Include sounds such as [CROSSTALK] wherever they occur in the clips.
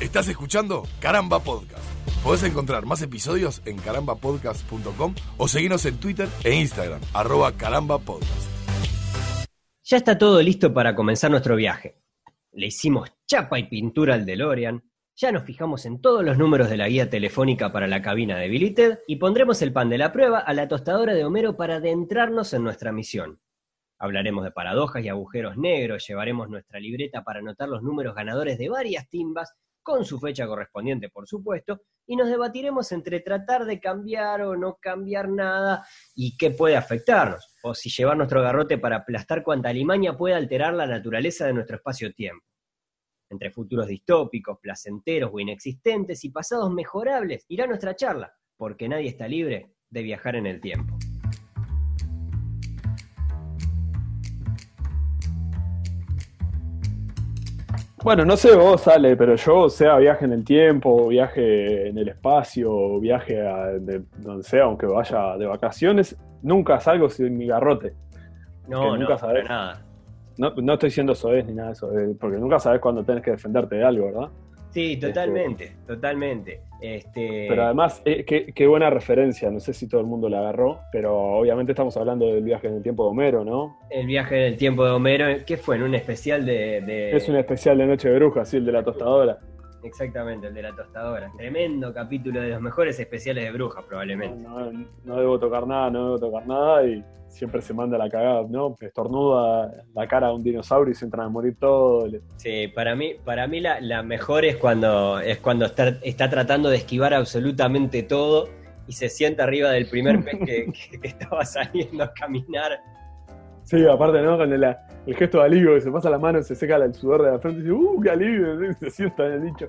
Estás escuchando Caramba Podcast. Podés encontrar más episodios en carambapodcast.com o seguirnos en Twitter e Instagram, arroba carambapodcast. Ya está todo listo para comenzar nuestro viaje. Le hicimos chapa y pintura al DeLorean, ya nos fijamos en todos los números de la guía telefónica para la cabina de Billy Ted y pondremos el pan de la prueba a la tostadora de Homero para adentrarnos en nuestra misión. Hablaremos de paradojas y agujeros negros, llevaremos nuestra libreta para anotar los números ganadores de varias timbas, con su fecha correspondiente, por supuesto, y nos debatiremos entre tratar de cambiar o no cambiar nada y qué puede afectarnos, o si llevar nuestro garrote para aplastar cuanta alimaña puede alterar la naturaleza de nuestro espacio-tiempo. Entre futuros distópicos, placenteros o inexistentes y pasados mejorables irá nuestra charla, porque nadie está libre de viajar en el tiempo. Bueno, no sé vos, Ale, pero yo, sea viaje en el tiempo, viaje en el espacio, viaje a de donde sea, aunque vaya de vacaciones, nunca salgo sin mi garrote. No, nunca no, sabés. para nada. No, no estoy diciendo soez ni nada de eso, eh, porque nunca sabes cuándo tenés que defenderte de algo, ¿verdad? Sí, totalmente, totalmente. Este, Pero además, eh, qué, qué buena referencia, no sé si todo el mundo la agarró, pero obviamente estamos hablando del viaje en el tiempo de Homero, ¿no? el viaje en el tiempo de Homero, ¿qué fue? ¿En un especial de...? de- Es un especial de Noche de Brujas, sí, el de la tostadora. Exactamente, el de la tostadora. Tremendo capítulo de los mejores especiales de brujas, probablemente. No, no- no debo tocar nada, no debo tocar nada y siempre se manda la cagada, ¿no? Estornuda la cara de un dinosaurio y se entran a morir todos. le- Sí, para mí, para mí la, la mejor es cuando, es cuando está, está tratando de esquivar absolutamente todo y se sienta arriba del primer pez que, [LAUGHS] que- que estaba saliendo a caminar. Sí, aparte, ¿no? Con el, el gesto de alivio, que se pasa la mano, se seca el sudor de la frente y dice, ¡uh, qué alivio! Se sienta en el nicho.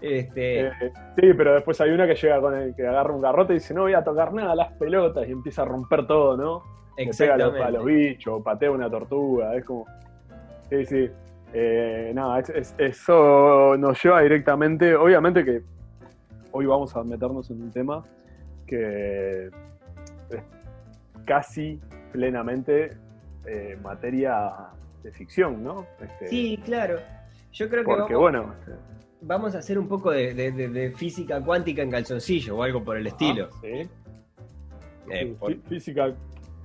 Este, Eh, sí, pero después hay una que llega con el que agarra un garrote y dice, no voy a tocar nada, las pelotas, y empieza a romper todo, ¿no? Le pega a los, a los exactamente. bichos, patea una tortuga, es como. Sí, sí. Eh, nada, es- es- eso nos lleva directamente. Obviamente que hoy vamos a meternos en un tema que es casi plenamente eh, materia de ficción, ¿no? Este, Sí, claro. Yo creo que Porque vamos, bueno. vamos a hacer un poco de, de- de- de física cuántica en calzoncillo o algo por el estilo. ah, sí. Eh, Sí, por- fí- Física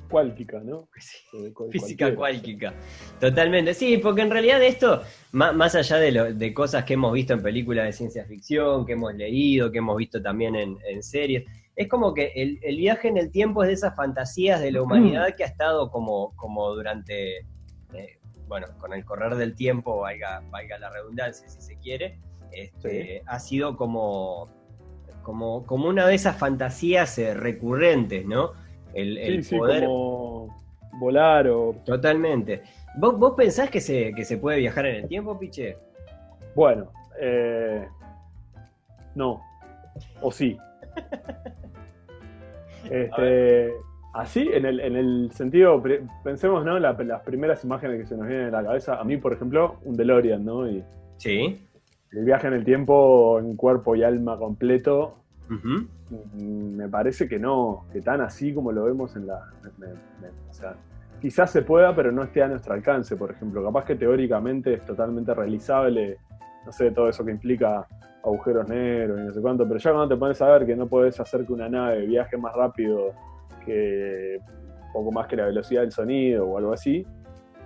cuáltica, ¿no? Sí. Eh, Física cuántica. Totalmente. Sí, porque en realidad esto, má- más allá de, lo- de cosas que hemos visto en películas de ciencia ficción, que hemos leído, que hemos visto también en, en series, es como que el, el viaje en el tiempo es de esas fantasías de la humanidad que ha estado como, como durante, eh, bueno, con el correr del tiempo, valga, valga la redundancia si se quiere, este, ha sido como, como, como una de esas fantasías eh, recurrentes, ¿no? El, el Sí, sí, poder... como volar o Totalmente. ¿Vos, vos pensás que se, que se puede viajar en el tiempo, Piche? Bueno, eh, no. O sí. Este, así, en el, en el sentido, pensemos, ¿no? La- las primeras imágenes que se nos vienen a la cabeza. A mí, por ejemplo, un DeLorean, ¿no? Y Sí. el viaje en el tiempo en cuerpo y alma completo, mm, me parece que no, que tan así como lo vemos en la... me- me- o sea, quizás se pueda, pero no esté a nuestro alcance, por ejemplo. Capaz que teóricamente es totalmente realizable, no sé, todo eso que implica agujeros negros y no sé cuánto, pero ya cuando te pones a ver que no podés hacer que una nave viaje más rápido que poco más que la velocidad del sonido o algo así,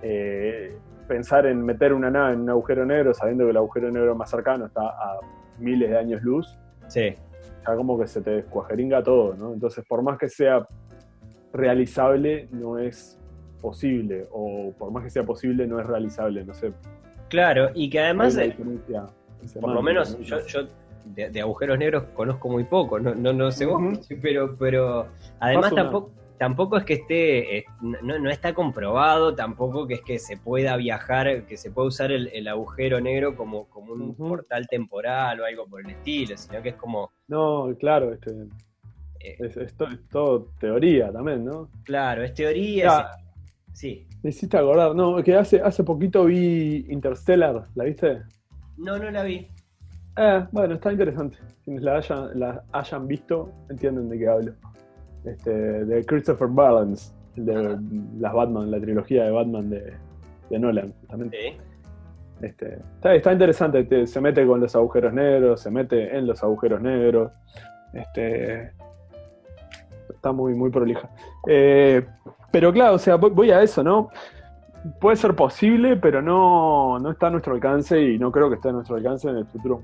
eh, pensar en meter una nave en un agujero negro sabiendo que el agujero negro más cercano está a miles de años luz, Sí. ya como que se te descuajeringa todo, ¿no? Entonces, por más que sea realizable, no es posible, o por más que sea posible, no es realizable, no sé. Claro, y que además, Hay una diferencia por lo menos ¿no? yo, yo de, de agujeros negros conozco muy poco, no, no, no sé vos, [LAUGHS] pero, pero además tampoco, tampoco es que esté, eh, no, no está comprobado, tampoco que es que se pueda viajar, que se pueda usar el, el agujero negro como, como un portal temporal o algo por el estilo, sino que es como, No, claro, este, eh, es, es to- es todo teoría también, ¿no? claro, es teoría, Ya. sí. Me hiciste acordar, no, que hace, hace poquito vi Interstellar, ¿la viste? No, no la vi. Eh, bueno, está interesante. Quienes la hayan, la hayan visto entienden de qué hablo. Este, de Christopher Balance, de Ajá. las Batman, la trilogía de Batman de, de Nolan, justamente. Este, está, está interesante, te- se mete con los agujeros negros, se mete en los agujeros negros. Este, está muy, muy prolija. Eh, pero claro, o sea, voy, voy a eso, ¿no? Puede ser posible, pero no, no está a nuestro alcance y no creo que esté a nuestro alcance en el futuro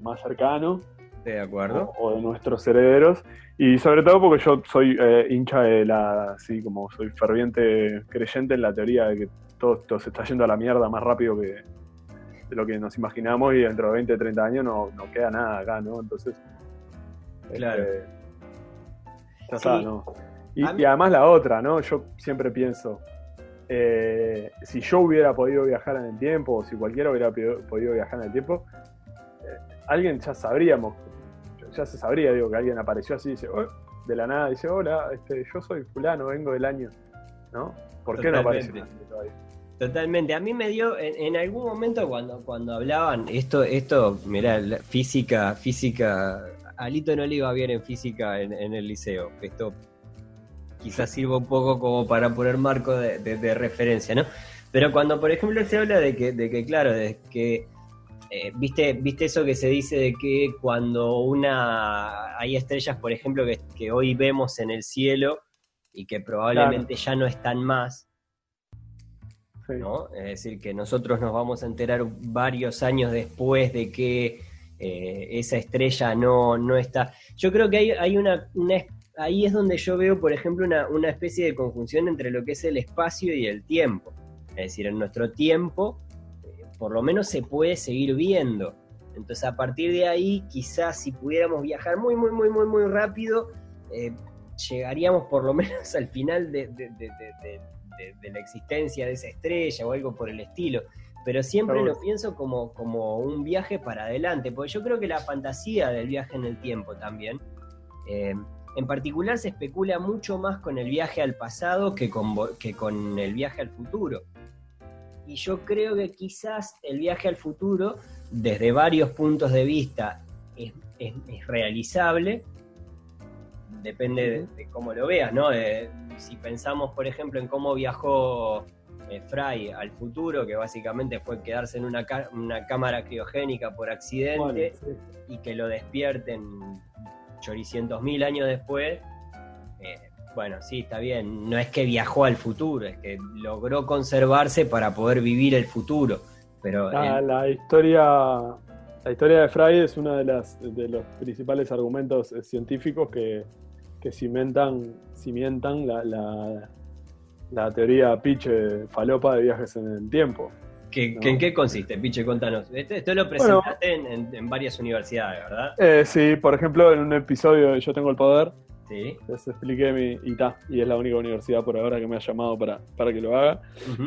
más cercano ¿De acuerdo? o, o de nuestros herederos. Y sobre todo porque yo soy eh, hincha de la, así como soy ferviente creyente en la teoría de que todo esto se está yendo a la mierda más rápido que de lo que nos imaginamos y dentro de 20, 30 años no, no queda nada acá, ¿no? Entonces, Claro. este, ya Sí. está, ¿no? Y además la otra, ¿no? Yo siempre pienso, eh, si yo hubiera podido viajar en el tiempo, o si cualquiera hubiera podido- viajar en el tiempo, eh, alguien ya sabríamos, ya se sabría, digo, que alguien apareció así y dice, "Oh", de la nada, dice, hola, este, yo soy fulano, vengo del año, ¿no? ¿Por qué no aparece todavía? Totalmente. A mí me dio, en, en algún momento cuando, cuando hablaban, esto, esto, mirá, la física, física, Alito no le iba bien en física en, en el liceo. Esto quizás sirva un poco como para poner marco de, de- de referencia, ¿no? Pero cuando, por ejemplo, se habla de que, de que claro, de que, eh, ¿viste, ¿viste eso que se dice de que cuando una, hay estrellas, por ejemplo, que, que hoy vemos en el cielo y que probablemente ya no están más, Sí. ¿no? Es decir, que nosotros nos vamos a enterar varios años después de que eh, esa estrella no, no está. Yo creo que hay, hay una, ahí es donde yo veo, por ejemplo, una, una especie de conjunción entre lo que es el espacio y el tiempo. Es decir, en nuestro tiempo, eh, por lo menos se puede seguir viendo. Entonces, a partir de ahí, quizás si pudiéramos viajar muy, muy, muy, muy, muy rápido, eh, llegaríamos por lo menos al final de, de- de- de- la existencia de esa estrella o algo por el estilo. Pero siempre lo pienso como, como un viaje para adelante, porque yo creo que la fantasía del viaje en el tiempo también, eh, en particular se especula mucho más con el viaje al pasado que con, que con el viaje al futuro. Y yo creo que quizás el viaje al futuro, desde varios puntos de vista, es, es- es realizable, depende de, de cómo lo veas, ¿no? De- si pensamos, por ejemplo, en cómo viajó eh, Fry al futuro, que básicamente fue quedarse en una, ca- una cámara criogénica por accidente Bueno, sí. y que lo despierten choricientos mil años después, eh, bueno, sí, está bien, no es que viajó al futuro, es que logró conservarse para poder vivir el futuro, pero La, el- la historia la historia de Fry es uno de, las, de los principales argumentos eh, científicos que, que cimentan, la, la, la teoría piche falopa de viajes en el tiempo. ¿Qué- no. ¿en qué consiste, Piche? Contanos. Esto, esto lo presentaste en, en- en varias universidades, ¿verdad? Eh, sí, por ejemplo, en un episodio de Yo tengo el poder, Sí. les expliqué mi y, ta, y es la única universidad por ahora que me ha llamado para, para que lo haga.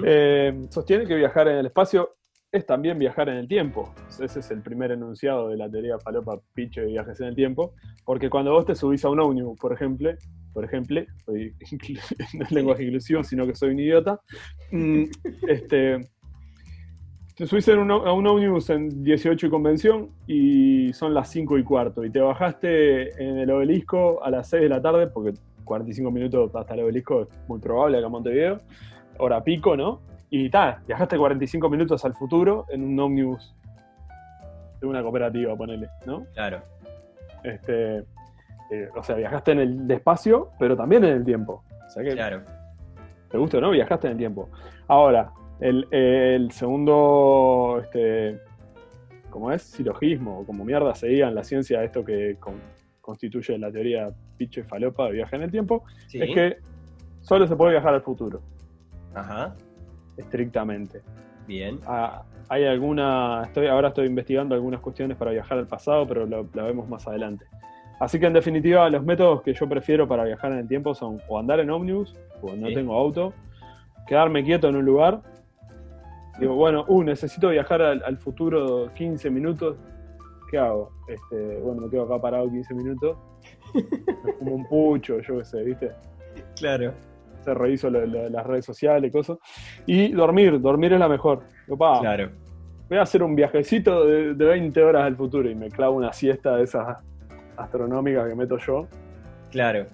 Eh, sostiene que viajar en el espacio es también viajar en el tiempo. Ese es el primer enunciado de la teoría falopa piche de viajes en el tiempo. Porque cuando vos te subís a un ómnibus, por ejemplo, por ejemplo, soy- [LAUGHS] no es lenguaje inclusivo, sino que soy un idiota, mm, este, te subís en un ó- a un ómnibus en 18 y convención y son las 5 y cuarto y te bajaste en el obelisco a las 6 de la tarde, porque 45 minutos hasta el obelisco es muy probable acá en Montevideo, hora pico, ¿no? Y tal, viajaste 45 minutos al futuro en un ómnibus de una cooperativa, ponele, ¿no? Claro. Este, eh, o sea, viajaste en el espacio, pero también en el tiempo. O sea que, Claro. ¿te gusta o no? Viajaste en el tiempo. Ahora, el, el segundo, este, ¿cómo es? Silogismo, o como mierda se diga en la ciencia esto que con- constituye la teoría piche falopa de viaje en el tiempo, Sí. es que solo se puede viajar al futuro, Ajá. estrictamente. Bien. Ah, hay alguna, estoy, ahora estoy investigando algunas cuestiones para viajar al pasado, pero lo, la vemos más adelante. Así que en definitiva, los métodos que yo prefiero para viajar en el tiempo son o andar en ómnibus, o no Sí. tengo auto, quedarme quieto en un lugar. Digo, bueno, uh, necesito viajar al, al futuro 15 minutos. ¿Qué hago? Este, bueno, me quedo acá parado 15 minutos. Fumo un pucho, yo qué sé, ¿viste? Claro. Se reviso las redes sociales, cosas. Y dormir, dormir es la mejor. Digo, pa, Claro. voy a hacer un viajecito de, de 20 horas al futuro y me clavo una siesta de esas astronómicas que meto yo. Claro.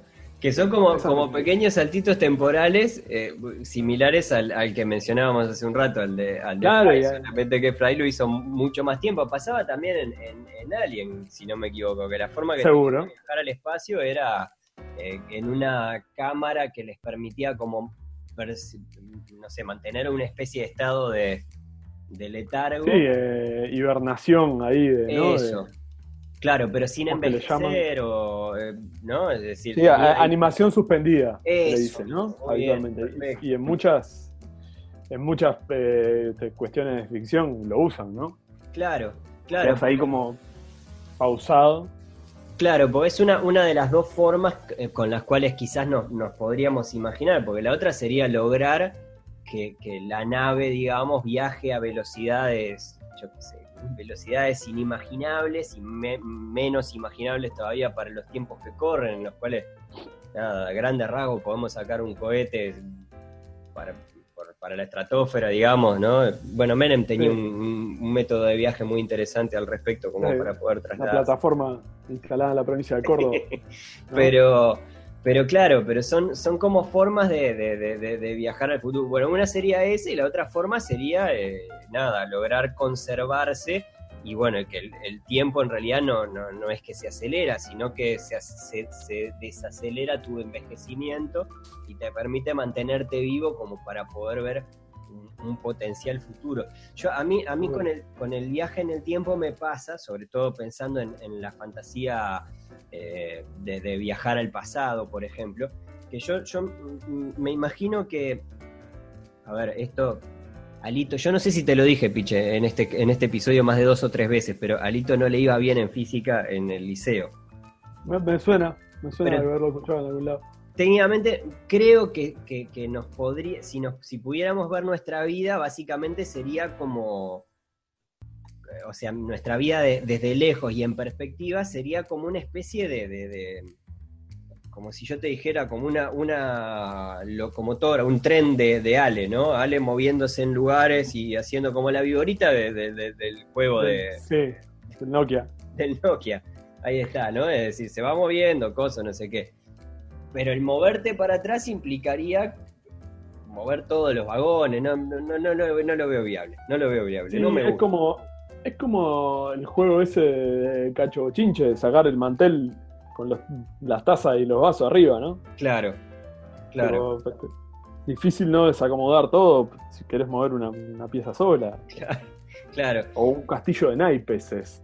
Que son como, como pequeños saltitos temporales eh, similares al, que mencionábamos hace un rato, al de, al de Claro, Fry, ya. solamente que Fry lo hizo mucho más tiempo. Pasaba también en, en- en Alien, si no me equivoco, que la forma que Seguro. de viajar al espacio era eh, en una cámara que les permitía como, no sé, mantener una especie de estado de, de letargo. Sí, eh, hibernación ahí de, ¿no? De- Eso. Claro, pero sin ¿Cómo que le envejecer o, eh, ¿no? Es decir, Sí, a- animación suspendida, le Eso, dicen, ¿no? bien, Habitualmente. y en muchas, en muchas eh, cuestiones de ficción lo usan, ¿no? Claro, claro. Quedas ahí como pausado. Claro, porque es una, una de las dos formas eh, con las cuales quizás nos, nos podríamos imaginar, porque la otra sería lograr que, que la nave, digamos, viaje a velocidades, yo qué sé, velocidades inimaginables y me- menos imaginables todavía para los tiempos que corren, en los cuales, nada, a grandes rasgos podemos sacar un cohete para, para la estratosfera, digamos, ¿no? Bueno, Menem tenía Sí. un, método de viaje muy interesante al respecto, como Sí, para poder La trasladar. plataforma instalada en la provincia de Córdoba. ¿no? [LAUGHS] Pero, pero claro, pero son, son como formas de, de- de- viajar al futuro. Bueno, una sería esa y la otra forma sería, eh, nada, lograr conservarse y bueno, que el, el tiempo en realidad no, no, no es que se acelera, sino que se, se- se desacelera tu envejecimiento y te permite mantenerte vivo como para poder ver un, un potencial futuro. Yo, a mí, a mí con, el, con el viaje en el tiempo me pasa, sobre todo pensando en, en la fantasía eh, de, de viajar al pasado, por ejemplo, que yo, yo me imagino que, a ver, esto, Alito, yo no sé si te lo dije, Piche, en este, en este episodio más de dos o tres veces, pero Alito no le iba bien en física en el liceo. Me, me suena, me suena Pero- haberlo escuchado en algún lado. Técnicamente, creo que, que- que nos podría, si, nos, si pudiéramos ver nuestra vida, básicamente sería como, o sea, nuestra vida de- desde lejos y en perspectiva sería como una especie de, de- de- como si yo te dijera, como una, una locomotora, un tren de, de Ale, ¿no? Ale moviéndose en lugares y haciendo como la viborita de- de- de- del juego de, Sí, el Nokia. del Nokia. Ahí está, ¿no? Es decir, se va moviendo, cosas, no sé qué. Pero el moverte para atrás implicaría mover todos los vagones. No, no, no, no, no, no lo veo viable. No lo veo viable. Sí, no me es gusta. como es como el juego ese de cacho chinche, de sacar el mantel con los- las tazas y los vasos arriba, ¿no? Claro, claro, Pero, este, difícil no desacomodar todo si querés mover una, una pieza sola. claro, O un castillo de naipes es.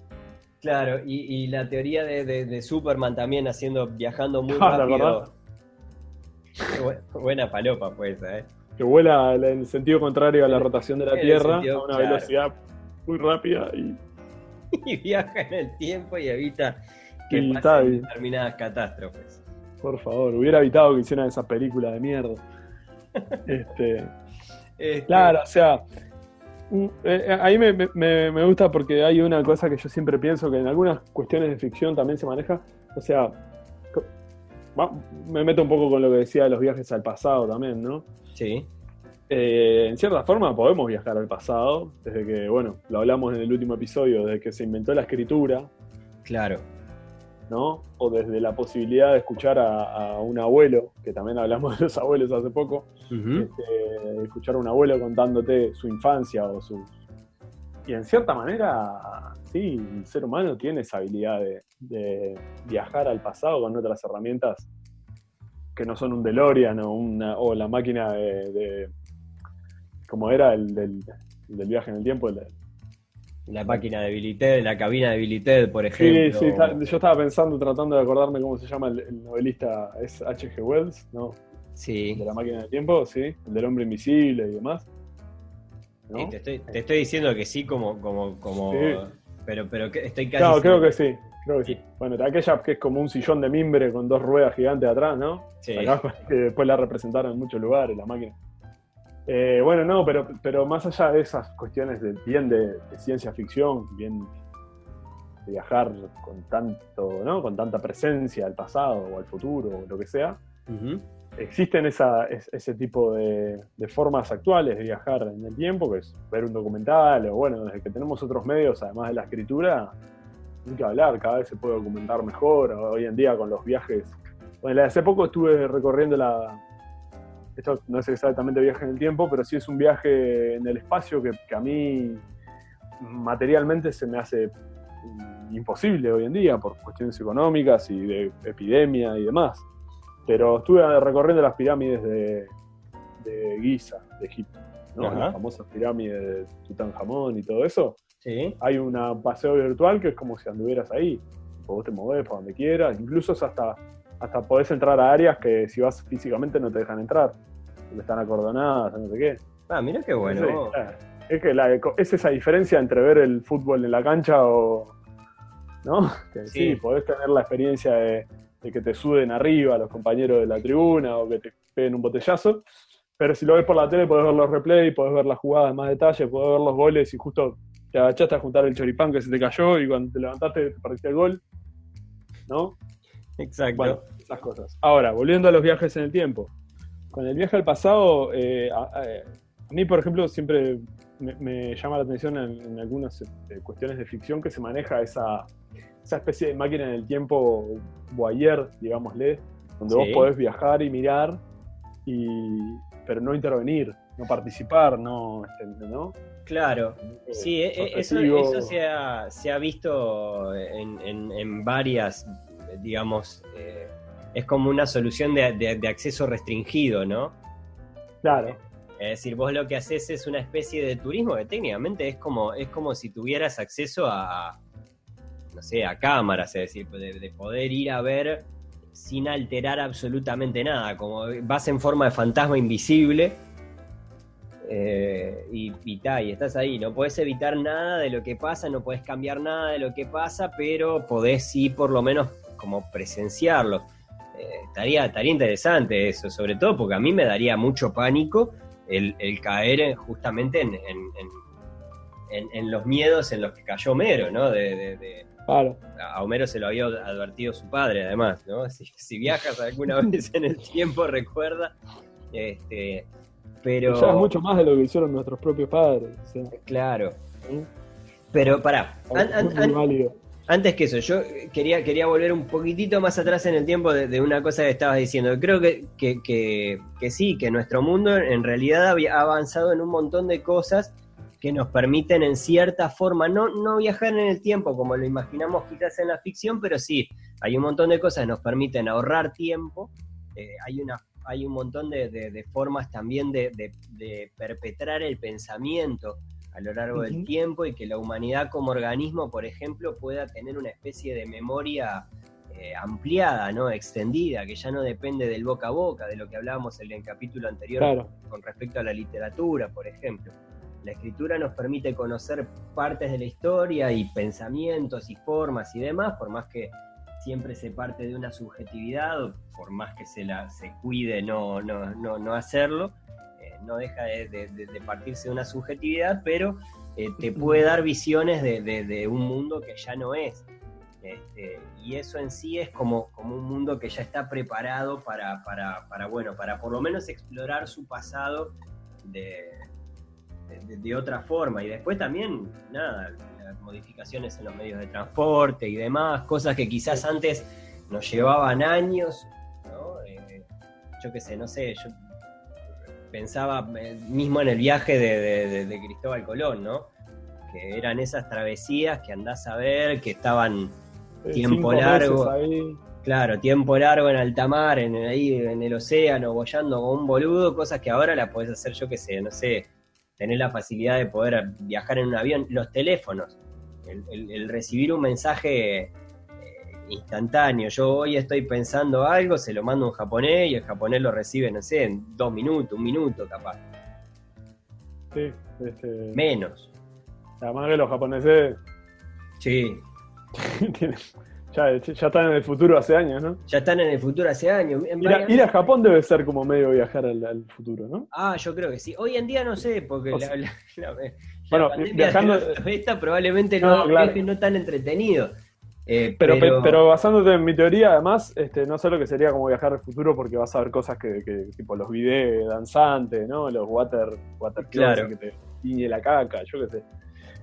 claro. Y, y la teoría de, de- de Superman también haciendo, viajando muy [LAUGHS] Ah, ¿te rápido. Qué bu- Buena palopa fue esa, ¿eh? Que vuela en el sentido contrario a la rotación de la En Tierra sentido, a una claro. velocidad muy rápida y [LAUGHS] Y viaja en el tiempo y evita que Y pasen determinadas catástrofes. por favor, hubiera evitado que hicieran esa película de mierda. [LAUGHS] Este, Este, Claro, o sea, mm, eh, ahí me, me- me gusta porque hay una cosa que yo siempre pienso que en algunas cuestiones de ficción también se maneja. O sea, me meto un poco con lo que decía de los viajes al pasado también, ¿no? Sí, Eh, en cierta forma podemos viajar al pasado, desde que, bueno, lo hablamos en el último episodio, desde que se inventó la escritura, claro. ¿no? O desde la posibilidad de escuchar a, a un abuelo, que también hablamos [LAUGHS] de los abuelos hace poco, este, escuchar a un abuelo contándote su infancia o su... Y en cierta manera, sí, el ser humano tiene esa habilidad de, de viajar al pasado con otras herramientas que no son un DeLorean o, una, o la máquina de, de- como era el del, el del viaje en el tiempo. el de- La máquina de Billy Ted, la cabina de Billy Ted, por sí, ejemplo. sí, está- yo estaba pensando, tratando de acordarme cómo se llama el, el novelista, es H.G. Wells, ¿no? Sí. De la máquina del tiempo, sí, el del hombre invisible y demás. ¿no? Sí, te, estoy, te estoy diciendo que sí, como, como, como. Sí. Pero, pero estoy casi. Claro, creo que sí. Creo que sí. Sí. Bueno, aquella que es como un sillón de mimbre con dos ruedas gigantes atrás, ¿no? Sí. Acá, [LAUGHS] después la representaron en muchos lugares, la máquina. Eh, bueno, no, pero, pero más allá de esas cuestiones de, bien de, de ciencia ficción, bien de viajar con tanto, ¿no? Con tanta presencia al pasado o al futuro o lo que sea, existen esa, es- ese tipo de, de formas actuales de viajar en el tiempo, que es ver un documental, o bueno, desde que tenemos otros medios, además de la escritura, hay que hablar, cada vez se puede documentar mejor. Hoy en día con los viajes Bueno, hace poco estuve recorriendo la. Esto no es exactamente viaje en el tiempo, pero sí es un viaje en el espacio que, que a mí materialmente se me hace imposible hoy en día por cuestiones económicas y de epidemia y demás. Pero estuve recorriendo las pirámides de, de Giza, de Egipto, las famosas pirámides de Tutankamón y todo eso. Sí. Hay un paseo virtual que es como si anduvieras ahí. Vos te movés para donde quieras, incluso es hasta, hasta podés entrar a áreas que si vas físicamente no te dejan entrar, porque están acordonadas, no sé qué. Ah, mira qué bueno. Sí. Es que la- es esa diferencia entre ver el fútbol en la cancha o. ¿No? [LAUGHS] Que sí, Sí. podés tener la experiencia de, de que te suden arriba los compañeros de la tribuna o que te peguen un botellazo. Pero si lo ves por la tele, podés ver los replays, podés ver las jugadas en más detalle, podés ver los goles y justo te agachaste a juntar el choripán que se te cayó y cuando te levantaste te perdiste el gol. ¿No? Exacto. Bueno, esas cosas. Ahora, volviendo a los viajes en el tiempo. Con el viaje al pasado, eh, a, a- a mí, por ejemplo, siempre me, me llama la atención en, en algunas eh, cuestiones de ficción que se maneja esa, esa especie de máquina en el tiempo voyeur, digámosle, donde vos podés viajar y mirar, y, pero no intervenir, no participar, no, este, ¿no? Claro. Eh, Sí, e- e- eso, se, ha, se ha visto en, en- en varias, digamos, eh, es como una solución de, de- de acceso restringido, ¿no? Claro, Es decir, vos lo que haces es una especie de turismo que técnicamente es como, es como si tuvieras acceso a, no sé, a cámaras, es decir, de, de poder ir a ver sin alterar absolutamente nada, como vas en forma de fantasma invisible eh, y, y, ta, y estás ahí, no podés evitar nada de lo que pasa, no podés cambiar nada de lo que pasa, pero podés sí por lo menos como presenciarlo. Eh, estaría, estaría interesante eso, sobre todo porque a mí me daría mucho pánico el, el caer en- justamente en, en- en- en- en los miedos en los que cayó Homero, ¿no? De, de- de- claro. a Homero se lo había advertido su padre, además, ¿no? [LAUGHS] Si, si viajas alguna [LAUGHS] vez en el tiempo, recuerda. Este, pero. Ya es mucho más de lo que hicieron nuestros propios padres. Claro. Pero pará, an- an- an- válido. Antes que eso, yo quería, quería volver un poquitito más atrás en el tiempo de, una cosa que estabas diciendo. Creo que, que, que- sí, que nuestro mundo en realidad ha avanzado en un montón de cosas que nos permiten en cierta forma, no, no viajar en el tiempo como lo imaginamos quizás en la ficción, pero sí, hay un montón de cosas que nos permiten ahorrar tiempo, eh, hay, una, hay un montón de, de- de formas también de perpetrar el pensamiento a lo largo del tiempo y que la humanidad como organismo, por ejemplo, pueda tener una especie de memoria eh, ampliada, ¿no? extendida, que ya no depende del boca a boca, de lo que hablábamos en el capítulo anterior Claro. con respecto a la literatura, por ejemplo. La escritura nos permite conocer partes de la historia y pensamientos y formas y demás, por más que siempre se parte de una subjetividad, por más que se la se cuide no, no, no, no hacerlo, no deja de, de- de- de partirse de una subjetividad, pero eh, te puede dar visiones de, un mundo que ya no es. Este, y eso en sí es como, como un mundo que ya está preparado para, para, para, bueno, para por lo menos explorar su pasado de, de, otra forma. Y después también, nada, las modificaciones en los medios de transporte y demás, cosas que quizás antes nos llevaban años, ¿no? Eh, yo qué sé, no sé, yo pensaba eh, mismo en el viaje de, de- de- de Cristóbal Colón, ¿no? Que eran esas travesías que andás a ver, que estaban Eh, Tiempo largo. Claro, tiempo largo en alta mar, en, ahí en el océano, boyando con un boludo, cosas que ahora las podés hacer, yo qué sé, no sé, tener la facilidad de poder viajar en un avión, los teléfonos, el, el- el recibir un mensaje instantáneo. Yo hoy estoy pensando algo, se lo mando a un japonés y el japonés lo recibe, no sé, en dos minutos, un minuto capaz, Sí, este, menos. además que los japoneses Sí, [LAUGHS] ya, ya están en el futuro hace años, ¿no? ya están en el futuro hace años. En Ir a, varias- ir a Japón debe ser como medio viajar al, al futuro, ¿no? Ah, yo creo que sí. Hoy en día no sé, porque O la, sea- la- la- la Bueno, viajando- [LAUGHS] 90 probablemente no, No, claro. no tan entretenido. Eh, Pero, pero, pe- pero basándote en mi teoría, además, este, no solo que sería como viajar al futuro porque vas a ver cosas que, que tipo los videos danzantes, ¿no? Los water, water Claro. que te tiñe la caca, yo qué sé.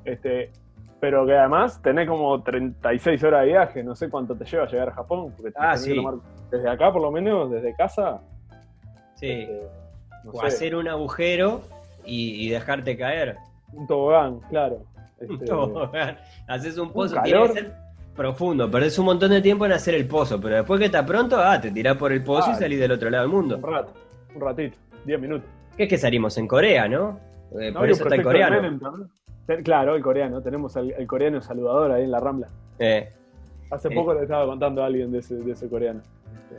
Este, pero que además tenés como 36 horas de viaje, no sé cuánto te lleva a llegar a Japón, porque Ah, tenés que sí. tomar desde acá, por lo menos, desde casa. Sí. no o sé, hacer un agujero y, y dejarte caer. un tobogán, claro. Este, Tobogán. Haces un pozo, tiene calor. que ser profundo. Perdés un montón de tiempo en hacer el pozo, pero después que está pronto, ah, te tirás por el pozo y salís del otro lado del mundo. Un rato, un ratito, 10 minutos. Que es que salimos en Corea, ¿no? Eh, No, por eso está el coreano. Menem Claro, el coreano. Tenemos al- el coreano saludador ahí en la Rambla. Eh, Hace Eh. poco le estaba contando a alguien de ese, de ese coreano.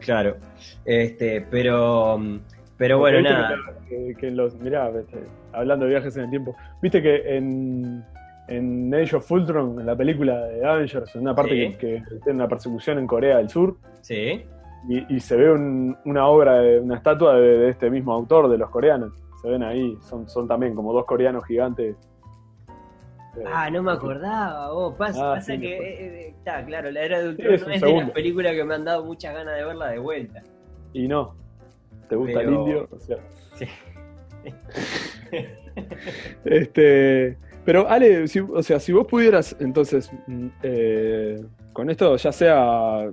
claro. Este, pero, pero bueno, nada. Que, que en los, mirá, este, hablando de viajes en el tiempo, viste que en, en Age of Ultron, en la película de Avengers, en una parte Sí. que, que tiene una persecución en Corea del Sur, Sí. y, y se ve un- una obra, una estatua de, de este mismo autor, de los coreanos. Se ven ahí, son, son también como dos coreanos gigantes. Eh, Ah, no me acordaba, vos. Pasa, Ah, pasa sí, que eh, eh, está claro, la era de Ultron es no es de las segundo. películas que me han dado muchas ganas de verla de vuelta. Y no, ¿te gusta Pero- el indio? O sea, Sí. [LAUGHS] Este, pero Ale, si- o sea, si vos pudieras, entonces, mm, eh, con esto ya sea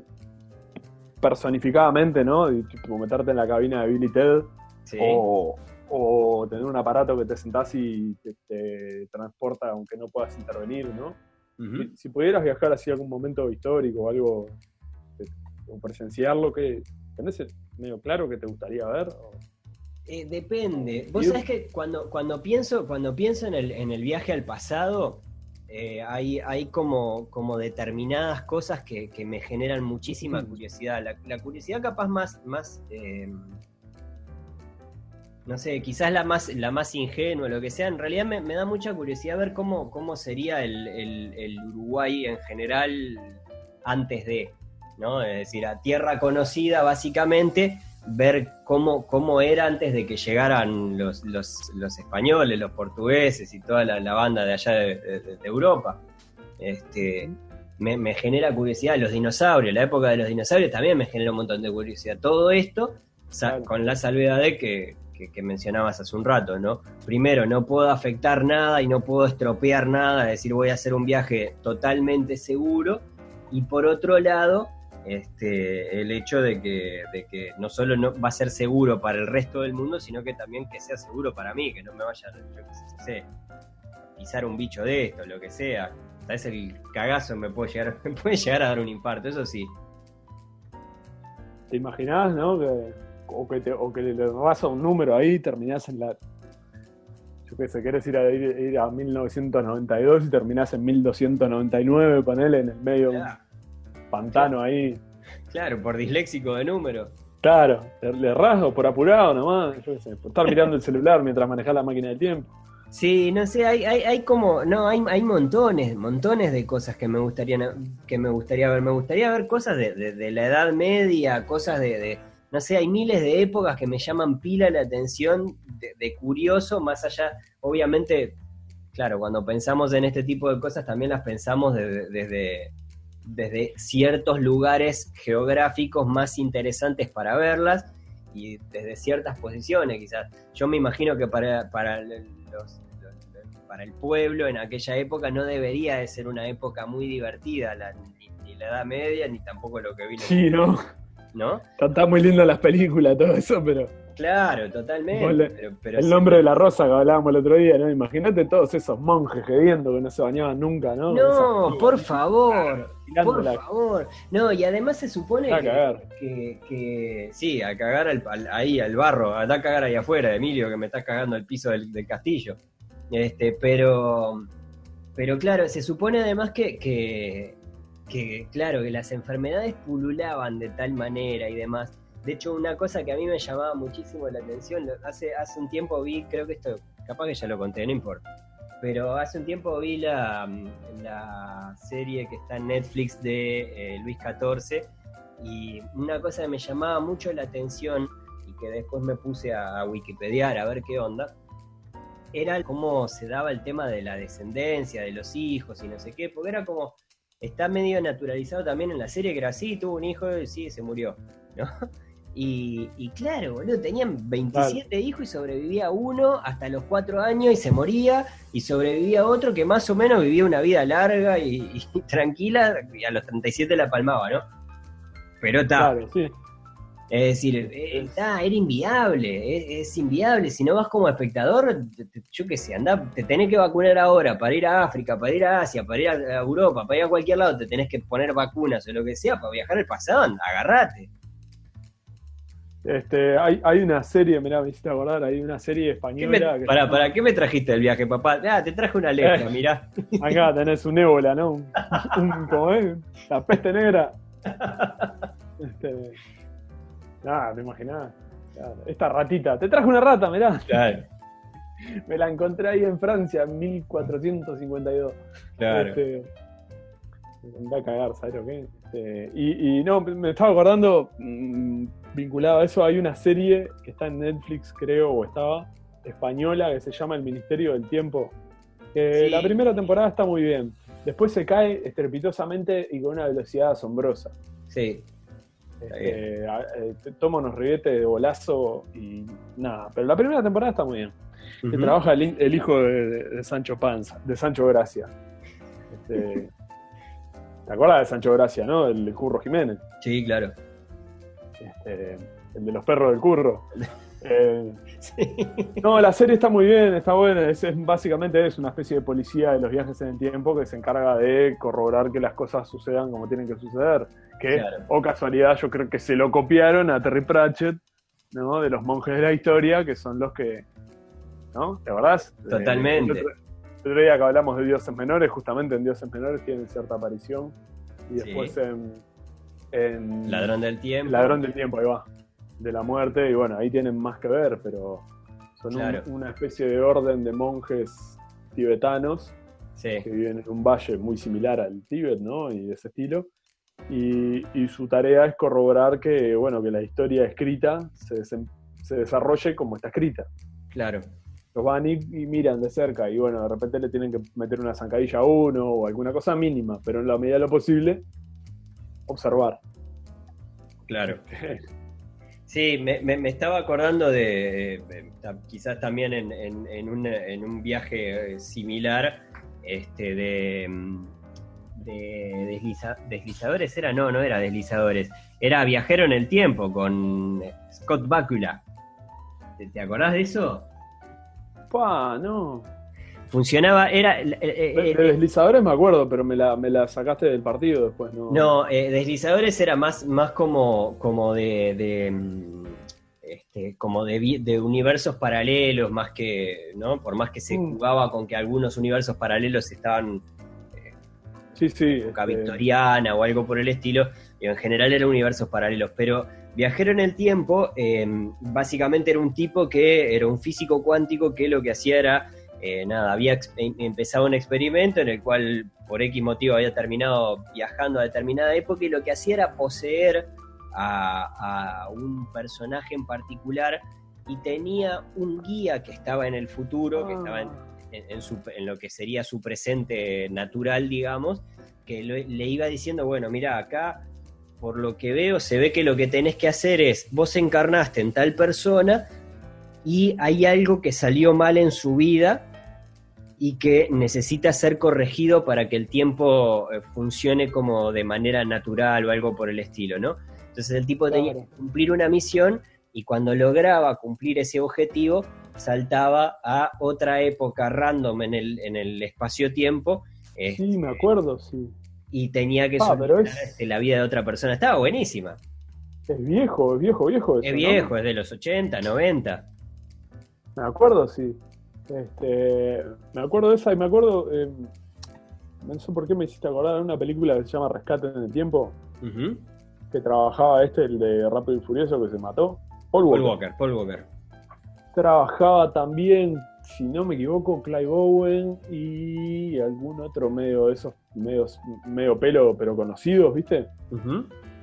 personificadamente, ¿no? Y tipo meterte en la cabina de Billy Ted Sí. o, o tener un aparato que te sentás y te, te transporta aunque no puedas intervenir, ¿no? Si, si pudieras viajar así a algún momento histórico o algo, eh, o presenciarlo, que ¿tenés medio claro que te gustaría ver? O- Eh, depende. Vos sabés que cuando, cuando pienso, cuando pienso en el, en el viaje al pasado, eh, hay, hay como, como determinadas cosas que, que me generan muchísima Mm. curiosidad. La, la curiosidad capaz más, más eh, no sé, quizás la más, la más ingenua, lo que sea, en realidad me, me da mucha curiosidad ver cómo, cómo sería el, el- el Uruguay en general antes de, ¿no? Es decir, a tierra conocida básicamente, ver cómo, cómo era antes de que llegaran los, los, los españoles, los portugueses y toda la, la banda de allá de, de- de Europa. Este, me, me genera curiosidad. Los dinosaurios, la época de los dinosaurios también me genera un montón de curiosidad. Todo esto Claro. con la salvedad de que, que- que mencionabas hace un rato, ¿no? Primero, no puedo afectar nada y no puedo estropear nada, es decir, voy a hacer un viaje totalmente seguro. Y por otro lado, este, el hecho de que, de que no solo no va a ser seguro para el resto del mundo, sino que también que sea seguro para mí, que no me vaya, yo qué sé, pisar un bicho de esto, lo que sea. Sabes el cagazo me puede llegar, [LAUGHS] me puede llegar a dar un infarto, eso sí. ¿Te imaginás, no? Que, o, que te, o que le vas a un número ahí y terminás en la. Yo qué sé, querés ir a, ir, ir a 1992 y terminás en 1299, ponele en el medio Claro, pantano ahí. claro, por disléxico de número. Claro, le, rasgo por apurado nomás, yo qué sé, por estar mirando el celular mientras manejás la máquina del tiempo. Sí, no sé, hay, hay, hay como, no, hay, hay montones, montones de cosas que me gustaría, que me gustaría ver. Me gustaría ver cosas de, de- de la Edad Media, cosas de, de- no sé, hay miles de épocas que me llaman pila la atención de, curioso, más allá, obviamente, claro, cuando pensamos en este tipo de cosas también las pensamos de- de- desde, desde ciertos lugares geográficos más interesantes para verlas y desde ciertas posiciones, quizás. Yo me imagino que para, para el- los, los- para el pueblo en aquella época no debería de ser una época muy divertida, la- ni, ni la Edad Media, ni tampoco lo que vino, Sí, ¿no? ¿no? Está, está muy lindo las películas, todo eso, pero Claro, totalmente. Vos le- pero, pero el sí. nombre de la rosa que hablábamos el otro día, ¿no? Imagínate todos esos monjes gediendo que no se bañaban nunca, ¿no? No, por favor, por favor. No, y además se supone A que, cagar. que, que- sí, a cagar al- al- ahí al barro, anda a cagar ahí afuera, Emilio, que me estás cagando el piso del, del castillo. Este, pero, pero claro, se supone además que, que, que, claro, que las enfermedades pululaban de tal manera y demás. De hecho, una cosa que a mí me llamaba muchísimo la atención, hace, hace un tiempo vi, creo que esto, capaz que ya lo conté, no importa. Pero hace un tiempo vi la, la serie que está en Netflix de eh, Luis XIV y una cosa que me llamaba mucho la atención y que después me puse a, a Wikipediar a ver qué onda, era cómo se daba el tema de la descendencia, de los hijos y no sé qué, porque era como, está medio naturalizado también en la serie que era así, tuvo un hijo y sí, se murió, ¿no? Y, y claro, boludo, tenían 27 hijos y sobrevivía uno hasta los 4 años y se moría, y sobrevivía otro que más o menos vivía una vida larga y, y [LAUGHS] tranquila, y a los 37 la palmaba, ¿no? Pero está, Claro, sí. Es decir, eh, ah, era inviable, es, inviable. Si no vas como espectador, yo qué sé, anda, te tenés que vacunar ahora para ir a África, para ir a Asia, para ir a Europa, para ir a cualquier lado, te tenés que poner vacunas o lo que sea para viajar al pasado, agarrate. Este, hay, hay una serie, mirá, me hiciste acordar, hay una serie española. para, ¿Para qué me trajiste el viaje, papá? Ah, te traje una letra, mirá. Acá tenés un ébola, ¿no? Un, un, La peste negra. Este, nada, te imaginás. esta ratita. Te traje una rata, mirá. Claro. Me la encontré ahí en Francia en 1452. Claro. Este, me a cagar, ¿sabes lo que? Este, y, y, no, me estaba acordando. Mm, vinculado a eso, hay una serie que está en Netflix, creo, o estaba, española, que se llama El Ministerio del Tiempo. La primera temporada está muy bien. Después se cae estrepitosamente y con una velocidad asombrosa. Sí. Este, eh, toma unos ribetes de bolazo y nada. Pero la primera temporada está muy bien. Que trabaja el, hijo de, Sancho Panza, de Sancho Gracia. Este, [LAUGHS] ¿Te acuerdas de Sancho Gracia, no? El Curro Jiménez. Sí, claro. Este, el de los perros del curro. [LAUGHS] Eh, no, la serie está muy bien, está buena. Es, básicamente es una especie de policía de los viajes en el tiempo que se encarga de corroborar que las cosas sucedan como tienen que suceder. Que, o casualidad, yo creo que se lo copiaron a Terry Pratchett, ¿no? De los monjes de la historia, que son los que. ¿No? ¿Te acordás? Totalmente. El otro, día que hablamos de dioses menores, justamente en dioses menores tienen cierta aparición. Y después en Ladrón del Tiempo. Ladrón del Tiempo, ahí va. De la muerte, y bueno, ahí tienen más que ver, pero son una especie de orden de monjes tibetanos que viven en un valle muy similar al Tíbet, ¿no? Y de ese estilo. Y, su tarea es corroborar que, bueno, que la historia escrita se, desarrolle como está escrita. Claro. Los van y, y, miran de cerca y, bueno, de repente le tienen que meter una zancadilla a uno o alguna cosa mínima, pero en la medida de lo posible observar. Claro. [LAUGHS] Sí, me, estaba acordando de, quizás también en, un, viaje similar, este, de, de deslizadores, era, no, no era deslizadores, era viajero en el tiempo con Scott Bakula. ¿Te, ¿Te acordás de eso? Pa, no. Funcionaba, era... Eh, eh, de, deslizadores me acuerdo, pero me la, me la sacaste del partido después, ¿no? No, eh, deslizadores era más, más como, como de... de mm, este, como de, de, universos paralelos, más que, ¿no? Por más que se mm. jugaba con que algunos universos paralelos estaban sí, sí, este victoriana o algo por el estilo, y en general eran universos paralelos, pero Viajero en el tiempo, básicamente era un tipo que era un físico cuántico que lo que hacía era eh, nada, había em, empezado un experimento en el cual por X motivo había terminado viajando a determinada época y lo que hacía era poseer a, un personaje en particular y tenía un guía que estaba en el futuro, que estaba en, ah. lo que sería su presente natural, digamos, que le iba diciendo, bueno, mira, acá por lo que veo se ve que lo que tenés que hacer es, vos encarnaste en tal persona y hay algo que salió mal en su vida y que necesita ser corregido para que el tiempo eh, funcione como de manera natural o algo por el estilo, ¿no? Entonces el tipo tenía que cumplir una misión y cuando lograba cumplir ese objetivo saltaba a otra época random en el, en el espacio-tiempo. sí, me este, acuerdo, sí. Y tenía que ah, este, la vida de otra persona. Estaba buenísima. Es viejo, es viejo, viejo. es viejo, es de los 80, 90. Me acuerdo, sí. Este, me acuerdo de esa y me acuerdo. Eh, no sé por qué me hiciste acordar de una película que se llama Rescate en el Tiempo. Que trabajaba este, el de Rápido y Furioso, que se mató. Paul Walker. Paul Walker. Trabajaba también, si no me equivoco, Clive Owen y algún otro medio de esos medios, medio pelo, pero conocidos, ¿viste?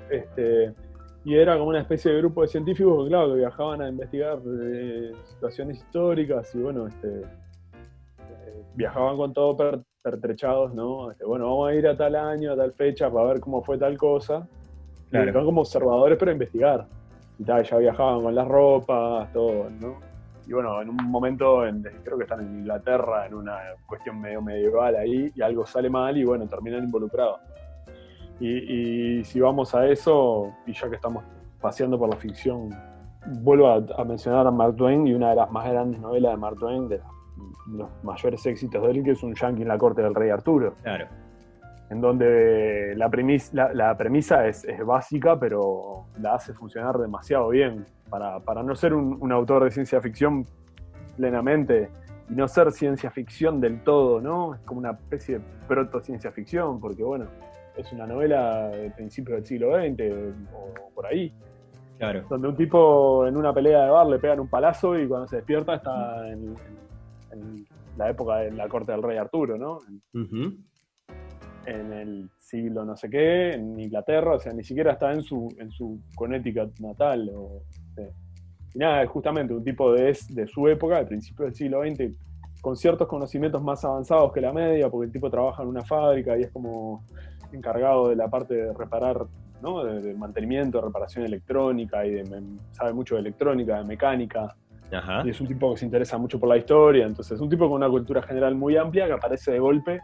Este y era como una especie de grupo de científicos que, claro, que viajaban a investigar eh, situaciones históricas y, bueno, este, eh, viajaban con todo pertrechados, ¿no? Este, bueno, vamos a ir a tal año, a tal fecha para ver cómo fue tal cosa. Claro. como observadores para investigar. Y tal, ya viajaban con las ropas, todo, ¿no? Y bueno, en un momento, en, creo que están en Inglaterra, en una cuestión medio medieval ahí, y algo sale mal y bueno, terminan involucrados. Y, si vamos a eso, y ya que estamos paseando por la ficción, vuelvo a, mencionar a Mark Twain y una de las más grandes novelas de Mark Twain, de, los mayores éxitos de él, que es un yankee en la corte del rey Arturo. Claro. En donde la, la, premisa es, básica, pero la hace funcionar demasiado bien. Para, no ser un, autor de ciencia ficción plenamente y no ser ciencia ficción del todo, ¿no? Es como una especie de proto-ciencia ficción, porque bueno, es una novela del principio del siglo XX o por ahí. Claro. Donde un tipo en una pelea de bar le pegan un palazo y cuando se despierta está en, la época de la corte del rey Arturo, ¿no? En el siglo no sé qué, en Inglaterra, o sea, ni siquiera está en su, en su Connecticut natal. O, Y nada, es justamente un tipo de, de su época, del principio del siglo XX, con ciertos conocimientos más avanzados que la media, porque el tipo trabaja en una fábrica y es como encargado de la parte de reparar, ¿no? de, mantenimiento, de reparación electrónica y sabe mucho de electrónica, de mecánica. Y es un tipo que se interesa mucho por la historia, entonces es un tipo con una cultura general muy amplia que aparece de golpe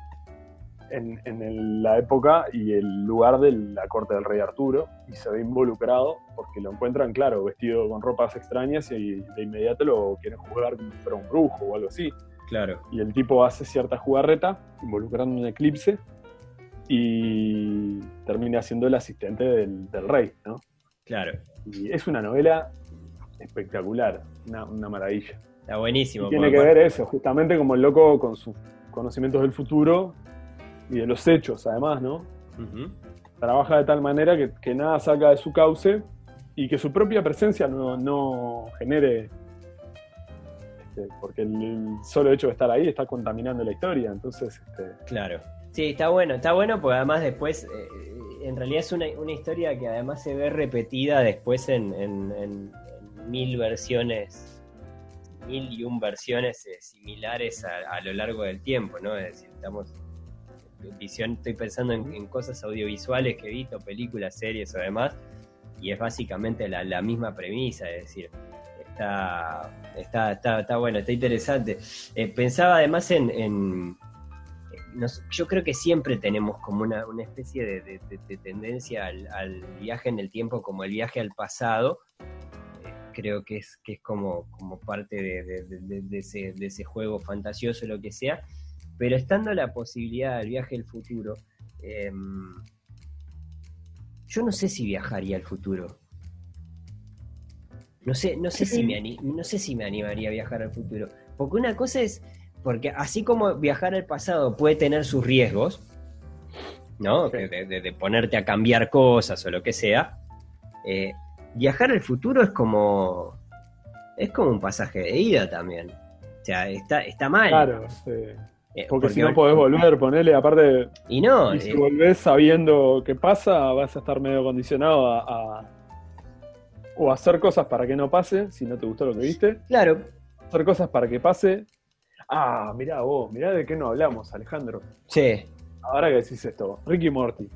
en, en la época y el lugar de la corte del rey Arturo y se ve involucrado porque lo encuentran, claro, vestido con ropas extrañas y de inmediato lo quieren juzgar como si fuera un brujo o algo así. Claro. Y el tipo hace cierta jugarreta involucrando un eclipse y termina siendo el asistente del, rey, ¿no? Claro. Y es una novela espectacular, una, maravilla. Está buenísimo. tiene que ver eso, justamente como el loco con sus conocimientos del futuro y de los hechos, además, ¿no? Trabaja de tal manera que, nada saca de su cauce y que su propia presencia no, genere. Este, porque el, solo hecho de estar ahí está contaminando la historia, entonces. Este, claro. Sí, está bueno, está bueno porque además después, eh, en realidad es una, historia que además se ve repetida después en, mil versiones, mil y un versiones eh, similares a, lo largo del tiempo, ¿no? Es decir, estamos, visión, estoy pensando en, cosas audiovisuales que he visto, películas, series o demás, y es básicamente la, misma premisa, es decir, está, está, está, está bueno, está interesante. Eh, pensaba además en yo creo que siempre tenemos como una, especie de, tendencia al, viaje en el tiempo como el viaje al pasado. Eh, creo que es, que es como, como parte de, ese, juego fantasioso, lo que sea. Pero estando la posibilidad del viaje al futuro, em, yo no sé si viajaría al futuro. No sé, no sé, si me no sé si me animaría a viajar al futuro. Porque una cosa es porque así como viajar al pasado puede tener sus riesgos, ¿no? De, ponerte a cambiar cosas o lo que sea, eh, viajar al futuro es como. es como un pasaje de ida también. O sea, está, está mal. Claro, sí. Eh, porque, si no podés volver, ponerle aparte. Y no. Y si eh, volvés sabiendo qué pasa, vas a estar medio condicionado a, a, O hacer cosas para que no pase, si no te gustó lo que viste. Claro. Hacer cosas para que pase, Ah, mirá vos, mirá de qué no hablamos, Alejandro. Sí. Ahora que decís esto, Ricky Morty.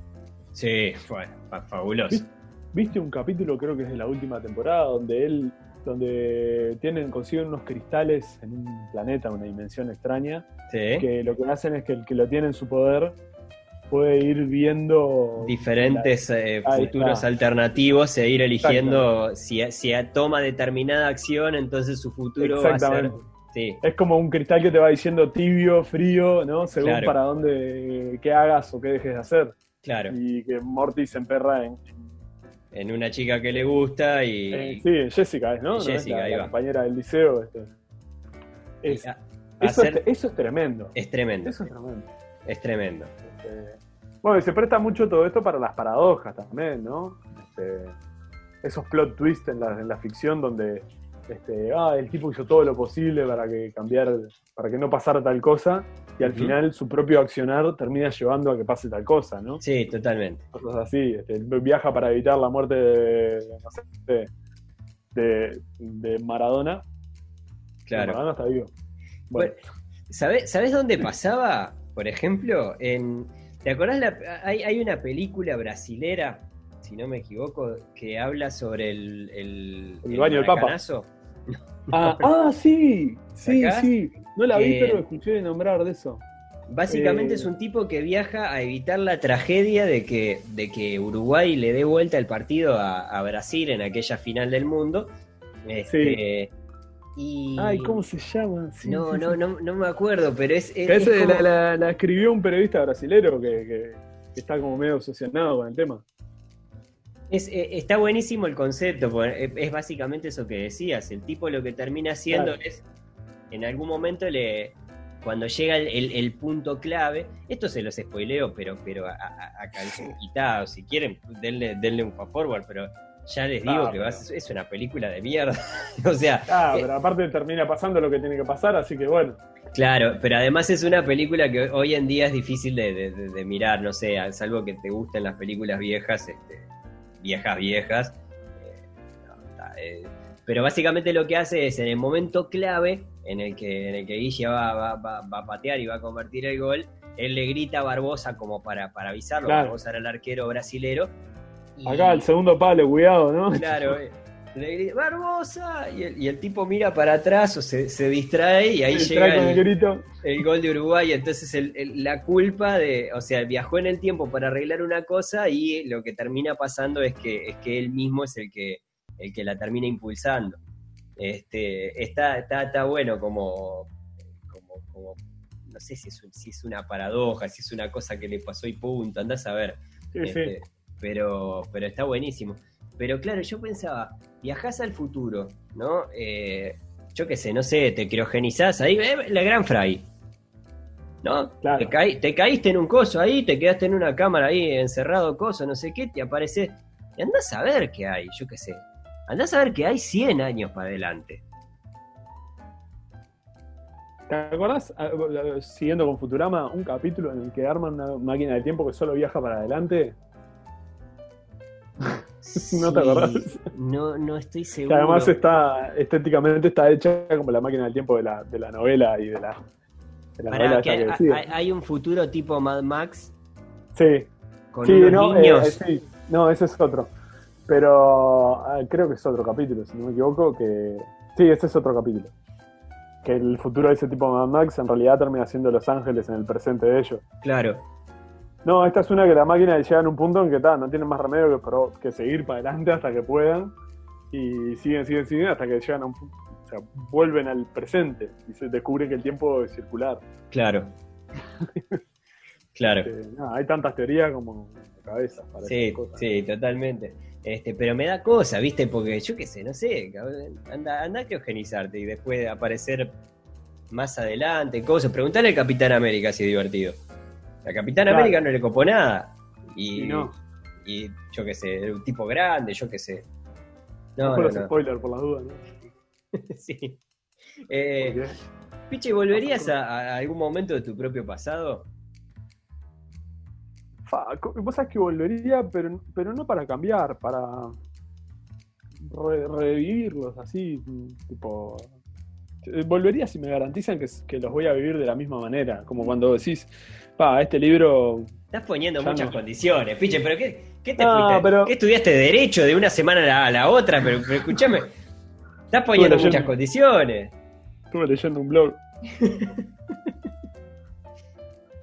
Sí, fue fabuloso. ¿Viste un capítulo, creo que es de la última temporada, donde él, donde tienen, consiguen unos cristales en un planeta, una dimensión extraña, sí. que lo que hacen es que el que lo tiene en su poder puede ir viendo diferentes eh, futuros alternativos e ir eligiendo si, si toma determinada acción, entonces su futuro va a ser es como un cristal que te va diciendo tibio, frío, ¿no? Según para dónde, qué hagas o qué dejes de hacer. Claro. Y que Morty se emperra en, en una chica que le gusta y. Eh, sí, Jessica es, ¿no? Jessica, la, compañera del liceo. Este. eso, es, tremendo. Es tremendo. Eso es tremendo. Es tremendo. Este, bueno, y se presta mucho todo esto para las paradojas también, ¿no? Este, esos plot twists en la, en la ficción donde este, ah, el tipo hizo todo lo posible para que cambiar, para que no pasara tal cosa, y al final su propio accionar termina llevando a que pase tal cosa, ¿no? Sí, totalmente. Cosas así, este, viaja para evitar la muerte de, de, Maradona. Claro. Maradona está vivo. Bueno. ¿sabes, dónde pasaba? Por ejemplo, en. ¿Te acordás? hay, hay una película brasilera si no me equivoco, que habla sobre el, el, baño del Papa. Ah, ah, sí, sí, sí. No la vi, pero escuché nombrar de eso. Básicamente Eh, es un tipo que viaja a evitar la tragedia de que, de que Uruguay le dé vuelta el partido a, a Brasil en aquella final del mundo. Este, y... Ay, ¿cómo se llama? Sí, no, sí, no, sí. no, no me acuerdo, pero es. es- como- la, la- la escribió un periodista brasilero que, que- que está como medio obsesionado con el tema. Es, eh, está buenísimo el concepto, porque es, básicamente eso que decías. El tipo lo que termina haciendo Claro. es, en algún momento le, cuando llega el, el- el punto clave, esto se los spoileo, pero, pero a, a, a calzón quitado. Si quieren, denle, denle un fast forward, pero ya les digo que vas- es una película de mierda. [LAUGHS] o sea, Ah, Eh, pero aparte termina pasando lo que tiene que pasar, así que bueno. Claro, pero además es una película que hoy en día es difícil de, de- de- de mirar, no sé, salvo que te gusten las películas viejas, este, viejas, viejas. eh, eh, pero básicamente lo que hace es en el momento clave en el que, en el que Guille va, va- va- va a patear y va a convertir el gol, él le grita a Barbosa como para, para avisarlo, Claro. Barbosa era el arquero brasilero. y- Acá el segundo palo, cuidado, ¿no? Claro, eh, le grita, Barbosa, y el, y el tipo mira para atrás o se, se distrae y ahí llega el el, grito. el gol de Uruguay, entonces la culpa de, o sea, viajó en el tiempo para arreglar una cosa y lo que termina pasando es que, es que él mismo es el que, el que la termina impulsando. Este, está, está, está bueno como, como, como- no sé si es, un- si es una paradoja, si es una cosa que le pasó y punto, andás a ver. Sí, Este, sí. pero, pero está buenísimo. Pero claro, yo pensaba, viajás al futuro, ¿no? Eh, yo qué sé, no sé, te criogenizás ahí, eh, la Gran Fray. ¿No? Claro. Te, caí- te caíste en un coso ahí, te quedaste en una cámara ahí, encerrado, coso, no sé qué, te aparece. Y andás a ver qué hay, yo qué sé. Andás a ver que hay 100 años para adelante. ¿Te acordás, ah, siguiendo con Futurama, un capítulo en el que arman una máquina de tiempo que solo viaja para adelante? [LAUGHS] ¿No te acordás? No, no estoy [LAUGHS] Que seguro. además está estéticamente está hecha como la máquina del tiempo de la, de la novela y de la, de la Pará, que que hay, un futuro tipo Mad Max Sí, con sí, unos no, eh, niños. eh, sí. no, ese es otro. Pero ah, creo que es otro capítulo, si no me equivoco, que... Sí, ese es otro capítulo. Que el futuro de ese tipo de Mad Max en realidad termina siendo Los Ángeles en el presente de ellos. Claro. No, esta es una que la máquina llega a un punto en que ta, no tienen más remedio que, seguir para adelante hasta que puedan. Y siguen, siguen, siguen hasta que llegan a un punto. O sea, vuelven al presente y se descubre que el tiempo es circular. Claro. [LAUGHS] claro. Nada, hay tantas teorías como cabezas para Sí, cosas. sí, totalmente. Este, pero me da cosa, ¿viste? Porque yo qué sé, no sé, anda, anda a criogenizarte y después aparecer más adelante, cosas. Preguntale al Capitán América si es divertido. A Capitán Claro. América no le copó nada. Y, Y no. y yo qué sé, era un tipo grande, yo qué sé. No, No, no, spoilers, por las dudas, ¿no? [LAUGHS] sí. Eh, Piche, ¿volverías a, a algún momento de tu propio pasado? Fa, vos sabés que volvería, pero, pero no para cambiar, para re- revivirlos así, tipo... eh, Volvería si me garantizan que, que los voy a vivir de la misma manera, como cuando decís, pa, este libro... Estás poniendo muchas no. condiciones, Piche, pero ¿qué, qué te No, pero- ¿Qué estudiaste derecho de una semana a la, a la otra? Pero, pero escúchame, estás poniendo leyendo- muchas condiciones. Estuve leyendo un blog. [LAUGHS]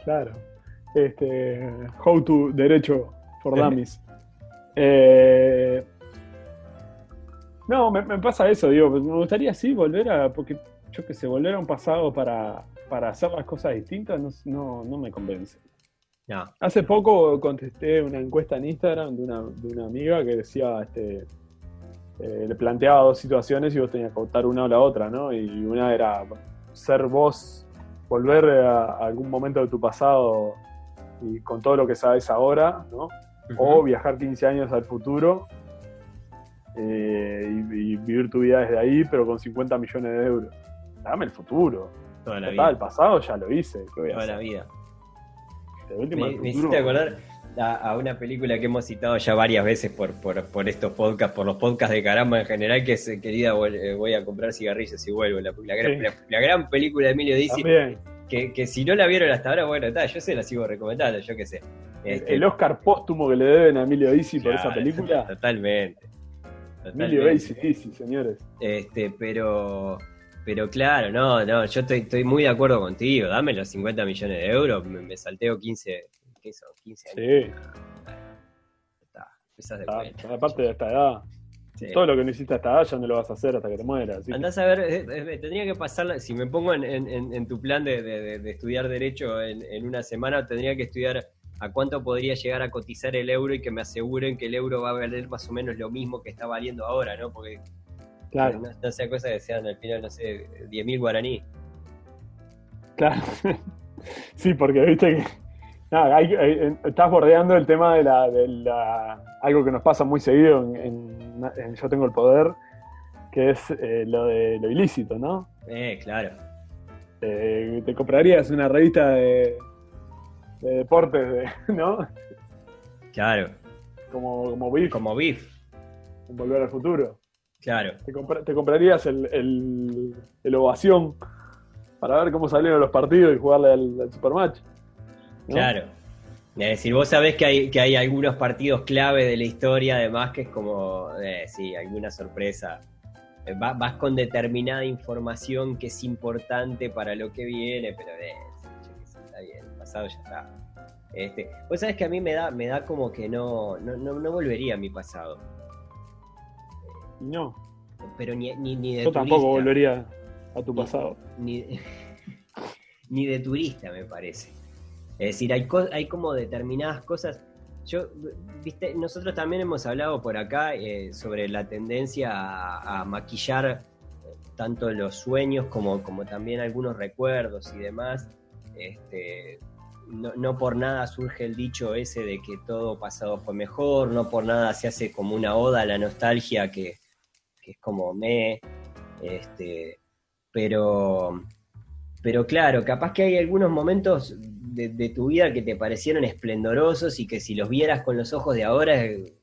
claro. Este, How to Derecho for Dummies. Eh, no, me, me pasa eso, digo, me gustaría sí volver a, porque yo que sé, volver a un pasado para, para hacer las cosas distintas no, no, no me convence. No, Hace poco contesté una encuesta en Instagram de una, de una amiga que decía, este, eh, le planteaba dos situaciones y vos tenías que optar una o la otra, ¿no? Y una era ser vos, volver a, a algún momento de tu pasado y con todo lo que sabes ahora, ¿no? O viajar 15 años al futuro eh, y, y vivir tu vida desde ahí, pero con 50 millones de euros. Dame el futuro. toda la Total, el pasado ya lo hice. ¿qué voy a Toda la vida. De última, Me, me hiciste acordar a, a una película que hemos citado ya varias veces por, por, por estos podcasts, por los podcasts de caramba en general, que es eh, Querida, eh, voy a comprar cigarrillos y vuelvo. La, la gran, Sí. la- la gran película de Emilio Dizzi, que, que si no la vieron hasta ahora, bueno, está, yo se la sigo recomendando, yo qué sé. Este, El Oscar póstumo que le deben a Emilio Dizzi por esa película. Totalmente. Emilio Totalmente. Dizzi, Dizzi, señores. Este, pero, pero claro, no, no, yo estoy, estoy muy de acuerdo contigo. Dame los 50 millones de euros, me, me salteo 15, ¿qué son? 15 años. Sí, Está, de está- vuelta. aparte de esta edad. Sí. Todo lo que no hiciste hasta edad ya no lo vas a hacer hasta que te mueras. que- Andás a ver, eh, eh, tendría que pasar, si me pongo en, en- en- en tu plan de- de estudiar Derecho en, en una semana, tendría que estudiar a cuánto podría llegar a cotizar el euro y que me aseguren que el euro va a valer más o menos lo mismo que está valiendo ahora, ¿no? Porque Claro, no, no sea cosa que sean al final, no sé, 10.000 guaraní. claro. [LAUGHS] sí, porque viste que. Nada, hay- hay- estás bordeando el tema de la, de la- algo que nos pasa muy seguido en, en- en Yo tengo el poder, que es eh, lo de lo ilícito, ¿no? Eh, claro. Eh, te comprarías una revista de, de deportes, de- ¿no? Claro, Como, como Biff, como BIF, en Volver al Futuro. claro. Te, compra- te comprarías el, el, el ovación para ver cómo salieron los partidos y jugarle al, al Supermatch. ¿no? Claro. Es decir, vos sabés que hay, que hay algunos partidos clave de la historia, además, que es como, eh, sí, alguna sorpresa. Eh, va- vas con determinada información que es importante para lo que viene, pero eh, está bien, pasado ya está. Este, vos sabés que a mí me da, me da como que no, no, no, no volvería a mi pasado. No, Pero ni, ni, ni de yo tampoco turista. volvería a tu Ni- pasado. ni, [LAUGHS] ni de turista, me parece. Es decir, hay, hay como determinadas cosas. Yo, viste, nosotros también hemos hablado por acá eh, sobre la tendencia a, a maquillar eh, tanto los sueños como, como también algunos recuerdos y demás. Este, no, por nada surge el dicho ese de que todo pasado fue mejor, no por nada se hace como una oda a la nostalgia que, es como me. Este, pero, pero claro, capaz que hay algunos momentos de, tu vida que te parecieron esplendorosos y que si los vieras con los ojos de ahora eh,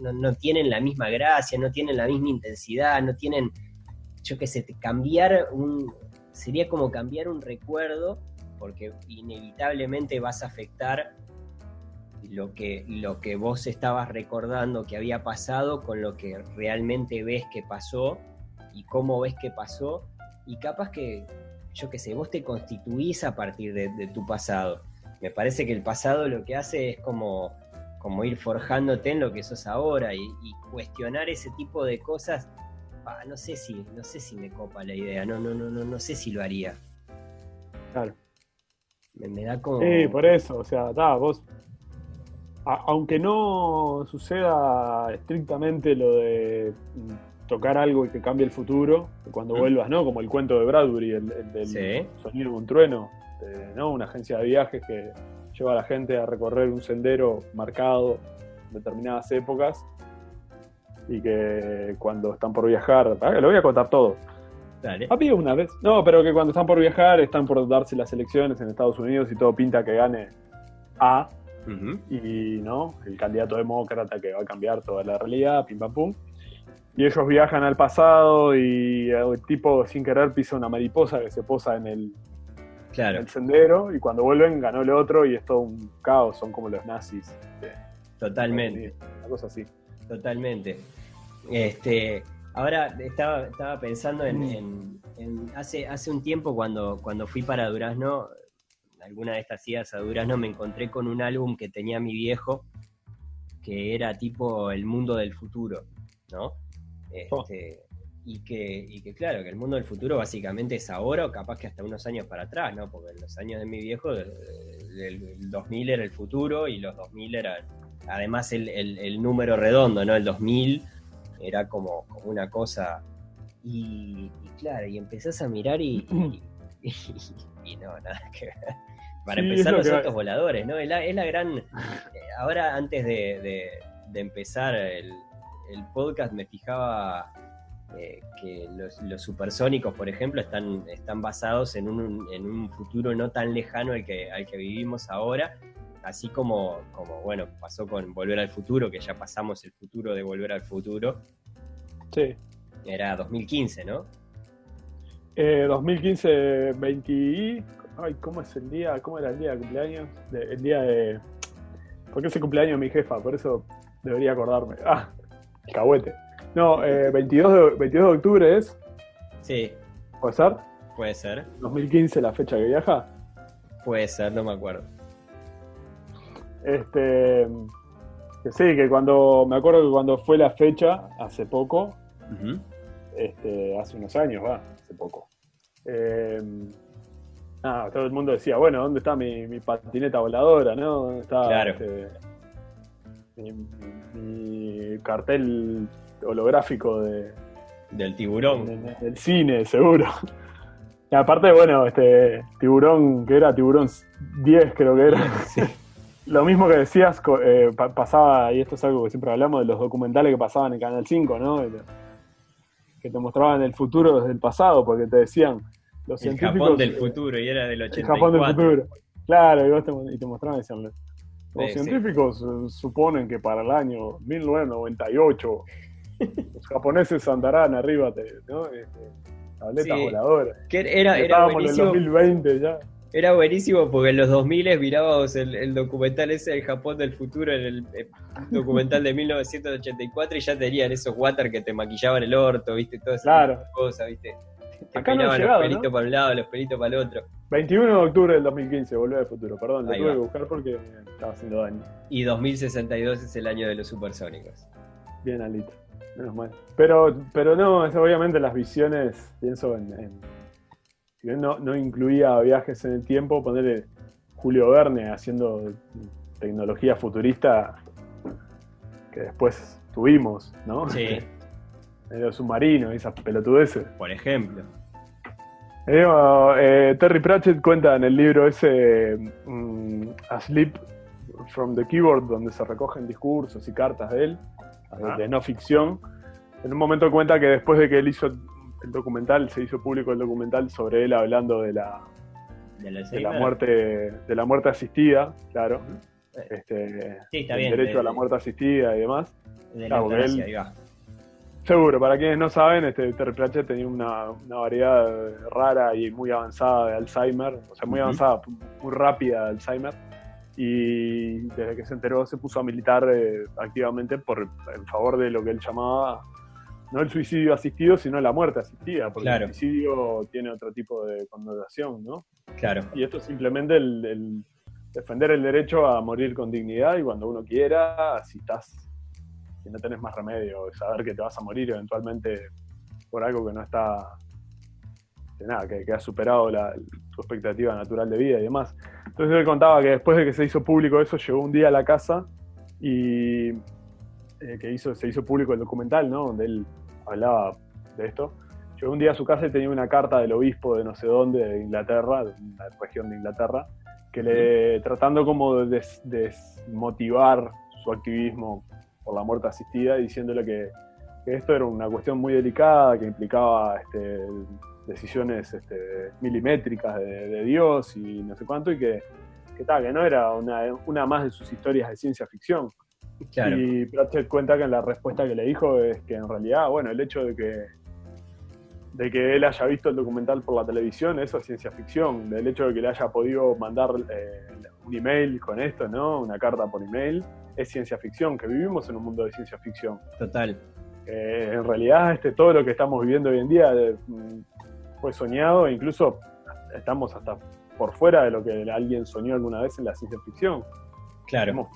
no, no tienen la misma gracia, no tienen la misma intensidad, no tienen, yo qué sé, cambiar un, sería como cambiar un recuerdo porque inevitablemente vas a afectar lo que, lo que vos estabas recordando que había pasado con lo que realmente ves que pasó y cómo ves que pasó y capaz que, yo qué sé, vos te constituís a partir de, tu pasado. Me parece que el pasado lo que hace es como, como ir forjándote en lo que sos ahora y, cuestionar ese tipo de cosas. no sé si, no sé si me copa la idea, no, no, no, no, no sé si lo haría. Claro. Me, me da como. Sí, por eso, o sea, ta, vos, a- aunque no suceda estrictamente lo de tocar algo y que cambie el futuro, cuando Mm. vuelvas, ¿no? Como el cuento de Bradbury, el, el del Sí. sonido de un trueno, de, ¿no? Una agencia de viajes que lleva a la gente a recorrer un sendero marcado en determinadas épocas y que cuando están por viajar, ah, lo voy a contar todo. Dale. Había una vez. No, pero que cuando están por viajar, están por darse las elecciones en Estados Unidos y todo pinta que gane A y no, el candidato demócrata que va a cambiar toda la realidad, pim pam pum. Y ellos viajan al pasado y el tipo sin querer pisa una mariposa que se posa en el, en Claro, el sendero y cuando vuelven ganó el otro y es todo un caos, son como los nazis. totalmente. Una cosa así. Totalmente. Este, ahora estaba, estaba pensando en, Mm. en- en- hace, hace un tiempo cuando, cuando fui para Durazno, alguna de estas idas a Durazno me encontré con un álbum que tenía mi viejo, que era tipo El mundo del futuro, ¿no? Este, y, que, y que claro, que el mundo del futuro básicamente es ahora o capaz que hasta unos años para atrás, ¿no? Porque en los años de mi viejo, el, el 2000 era el futuro y los 2000 eran además el, el- el número redondo, ¿no? El 2000 era como, como una cosa. Y, y claro, y empezás a mirar y, [CLEARS THROAT] y, no, nada que ver. Para Sí, empezar los autos voladores, ¿no? Es la, es la gran... eh, ahora, antes de, de- de empezar el, el podcast, me fijaba eh, que los, los supersónicos, por ejemplo, están, están basados en un, en un futuro no tan lejano al que, al que vivimos ahora, así como, como, bueno, pasó con Volver al Futuro, que ya pasamos el futuro de Volver al Futuro, Sí. era 2015, ¿no? Eh, 2015, 20 y... Ay, ¿cómo es el día? ¿Cómo era el día de cumpleaños? De- el día de... Porque es el cumpleaños de mi jefa, por eso debería acordarme. [LAUGHS] Ah, el cahuete. No, eh, 22, de, 22 de octubre es. Sí, ¿Puede ser? Puede ser. 2015 la fecha que viaja. Puede ser, no me acuerdo. Este, que sí, que cuando, me acuerdo que cuando fue la fecha, hace poco, este, hace unos años, va, hace poco. Eh, todo el mundo decía, bueno, ¿dónde está mi, mi patineta voladora? ¿no? ¿Dónde está Claro. este, mi, mi cartel holográfico de, Del tiburón. de- del cine, seguro? [LAUGHS] Y aparte, bueno, este tiburón, que era tiburón 10, creo que era. [LAUGHS] Lo mismo que decías, eh, pa- pasaba, y esto es algo que siempre hablamos, de los documentales que pasaban en Canal 5, ¿no? Que te- mostraban el futuro desde el pasado, porque te decían, los El científicos... Japón del futuro, y era del El 84. Japón del futuro. Claro, y, vos te, y te mostraban, decían, los Sí, científicos eh, suponen que para el año 1998 [LAUGHS] los japoneses andarán arriba de ¿no? Este, tabletas Sí. voladoras. Que era, era Estábamos en el buenísimo. 2020 ya. Era buenísimo porque en los 2000 mirábamos el, el documental ese del Japón del futuro, en el, eh, documental de 1984, y ya tenían esos water que te maquillaban el orto, viste, todas esas Claro. cosas, viste. Te Acá no llegado, los pelitos ¿no? para un lado, los pelitos para el otro. 21 de octubre del 2015, Volver al Futuro. Perdón, lo Ahí tuve va. que buscar porque estaba haciendo daño. Y 2062 es el año de los supersónicos. Bien, Alito. Menos mal. Pero, pero no, obviamente las visiones, pienso en. en- si bien no, no incluía viajes en el tiempo, ponerle Julio Verne haciendo tecnología futurista que después tuvimos, ¿no? Sí, [LAUGHS] En los submarinos y esas pelotudeces. por ejemplo. Eh, digo, eh, Terry Pratchett cuenta en el libro ese mm, Asleep from the Keyboard, donde se recogen discursos y cartas de él, de no ficción. En un momento cuenta que después de que él hizo el documental, se hizo público el documental sobre él hablando de la, ¿De la, de la muerte de la muerte asistida, claro. Este, Sí, está el bien. derecho de- a la muerte asistida y demás. De la Claro, eutanasia, él- ahí va. Seguro, para quienes no saben, este Terry Pratchett tenía una, una variedad rara y muy avanzada de Alzheimer, o sea, muy avanzada, muy rápida de Alzheimer, y desde que se enteró se puso a militar eh, activamente por, en favor de lo que él llamaba, no el suicidio asistido, sino la muerte asistida, porque Claro. el suicidio tiene otro tipo de connotación, ¿no? Claro, Y esto es simplemente el, el defender el derecho a morir con dignidad y cuando uno quiera, si estás, si no tenés más remedio, saber que te vas a morir eventualmente por algo que no está, que nada, que, que ha superado la, tu expectativa natural de vida y demás. Entonces él contaba que después de que se hizo público eso, llegó un día a la casa y eh, que hizo, se hizo público el documental, ¿no? Donde él hablaba de esto. Llegó un día a su casa y tenía una carta del obispo de no sé dónde, de Inglaterra, de una región de Inglaterra, que le tratando como de des- desmotivar su activismo por la muerte asistida, diciéndole que, que esto era una cuestión muy delicada, que implicaba este, decisiones este, milimétricas de, de Dios y no sé cuánto, y que, que, tal, que no era una, una más de sus historias de ciencia ficción. Claro. Y Pratchett cuenta que la respuesta que le dijo es que en realidad, bueno, el hecho de que de que él haya visto el documental por la televisión, eso es ciencia ficción. El hecho de que le haya podido mandar eh, un email con esto, ¿no? Una carta por email, es ciencia ficción, que vivimos en un mundo de ciencia ficción. Total. Eh, en realidad, este, todo lo que estamos viviendo hoy en día eh, fue soñado e incluso estamos hasta por fuera de lo que alguien soñó alguna vez en la ciencia ficción. Claro. Hemos,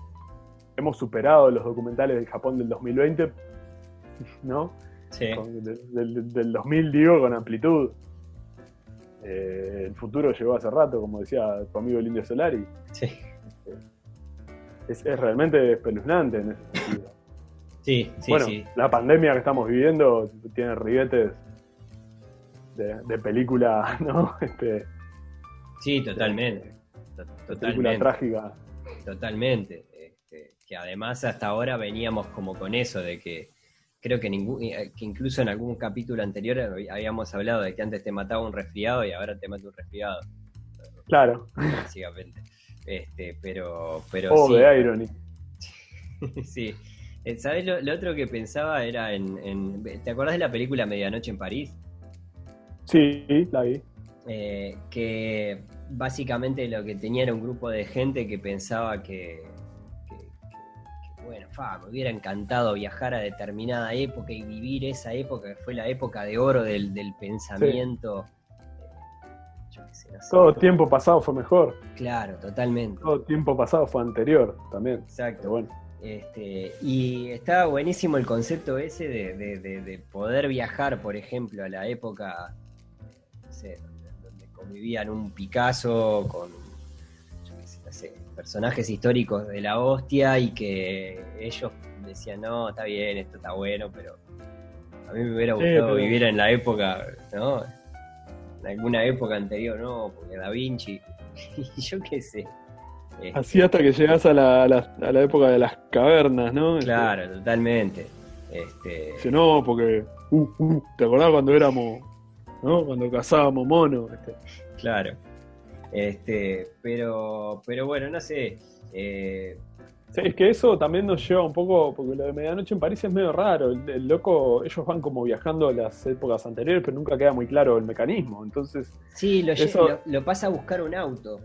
hemos superado los documentales del Japón del 2020, ¿no? Sí. Con- del, del- del 2000, digo, con amplitud. Eh, el futuro llegó hace rato, como decía tu amigo el Indio Solari. Sí. Es, es realmente espeluznante en ese sentido. Sí, sí, bueno, sí. la pandemia que estamos viviendo tiene ribetes de, de película, [LAUGHS] ¿no? Este, Sí, totalmente. To- de película Totalmente. trágica. Totalmente. Que además hasta ahora veníamos como con eso de que creo que, ningún, eh, que incluso en algún capítulo anterior habíamos hablado de que antes te mataba un resfriado y ahora te mata un resfriado, Claro. básicamente. Este, pero, pero Oh, sí. de Irony. [LAUGHS] sí. Eh, ¿Sabes lo, lo otro que pensaba era en, en- ¿Te acordás de la película Medianoche en París? Sí, la vi. Eh, que básicamente lo que tenía era un grupo de gente que pensaba que, bueno, fa, me hubiera encantado viajar a determinada época y vivir esa época que fue la época de oro del, del pensamiento. yo qué sé, no sé. Todo tiempo pasado fue mejor. Claro, totalmente. Todo tiempo pasado fue anterior también. Exacto. Bueno. Este, y estaba buenísimo el concepto ese de, de- de- de poder viajar, por ejemplo, a la época, no sé, donde, donde convivían un Picasso con, yo qué sé, no sé, personajes históricos de la hostia y que ellos decían, no, está bien, esto está bueno, pero a mí me hubiera Sí, gustado pero- vivir en la época, ¿no? En alguna época anterior, no, porque Da Vinci, [LAUGHS] y yo qué sé. Este, Así hasta que llegas a la, a la- a la época de las cavernas, ¿no? Este, Claro, totalmente. Este, Dice, no, porque. uh, uh, ¿Te acordás cuando éramos. ¿No? Cuando cazábamos monos. Este, claro. Este, pero, pero bueno, no sé. eh, Sí, es que eso también nos lleva un poco, porque lo de Medianoche en París es medio raro. El, el loco, ellos van como viajando a las épocas anteriores, pero nunca queda muy claro el mecanismo. Entonces, sí, lo, Eso- lo, lo pasa a buscar un auto.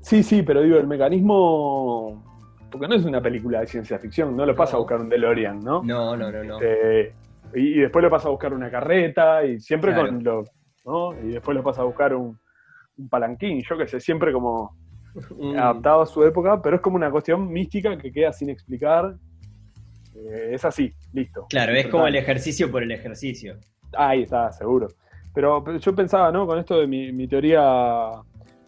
sí, sí, pero digo, el mecanismo. Porque no es una película de ciencia ficción, no lo pasa a buscar un DeLorean, ¿no? No, no, no, no. Eh, y, y después lo pasa a buscar una carreta, y siempre Claro. con lo. ¿no? Y después lo pasa a buscar un, un palanquín, yo qué sé, siempre como. Un- [LAUGHS] adaptado a su época, pero es como una cuestión mística que queda sin explicar. Eh, es así, listo. claro, es como el ejercicio por el ejercicio. Ahí está, seguro. Pero, pero yo pensaba, ¿no? Con esto de mi, mi teoría,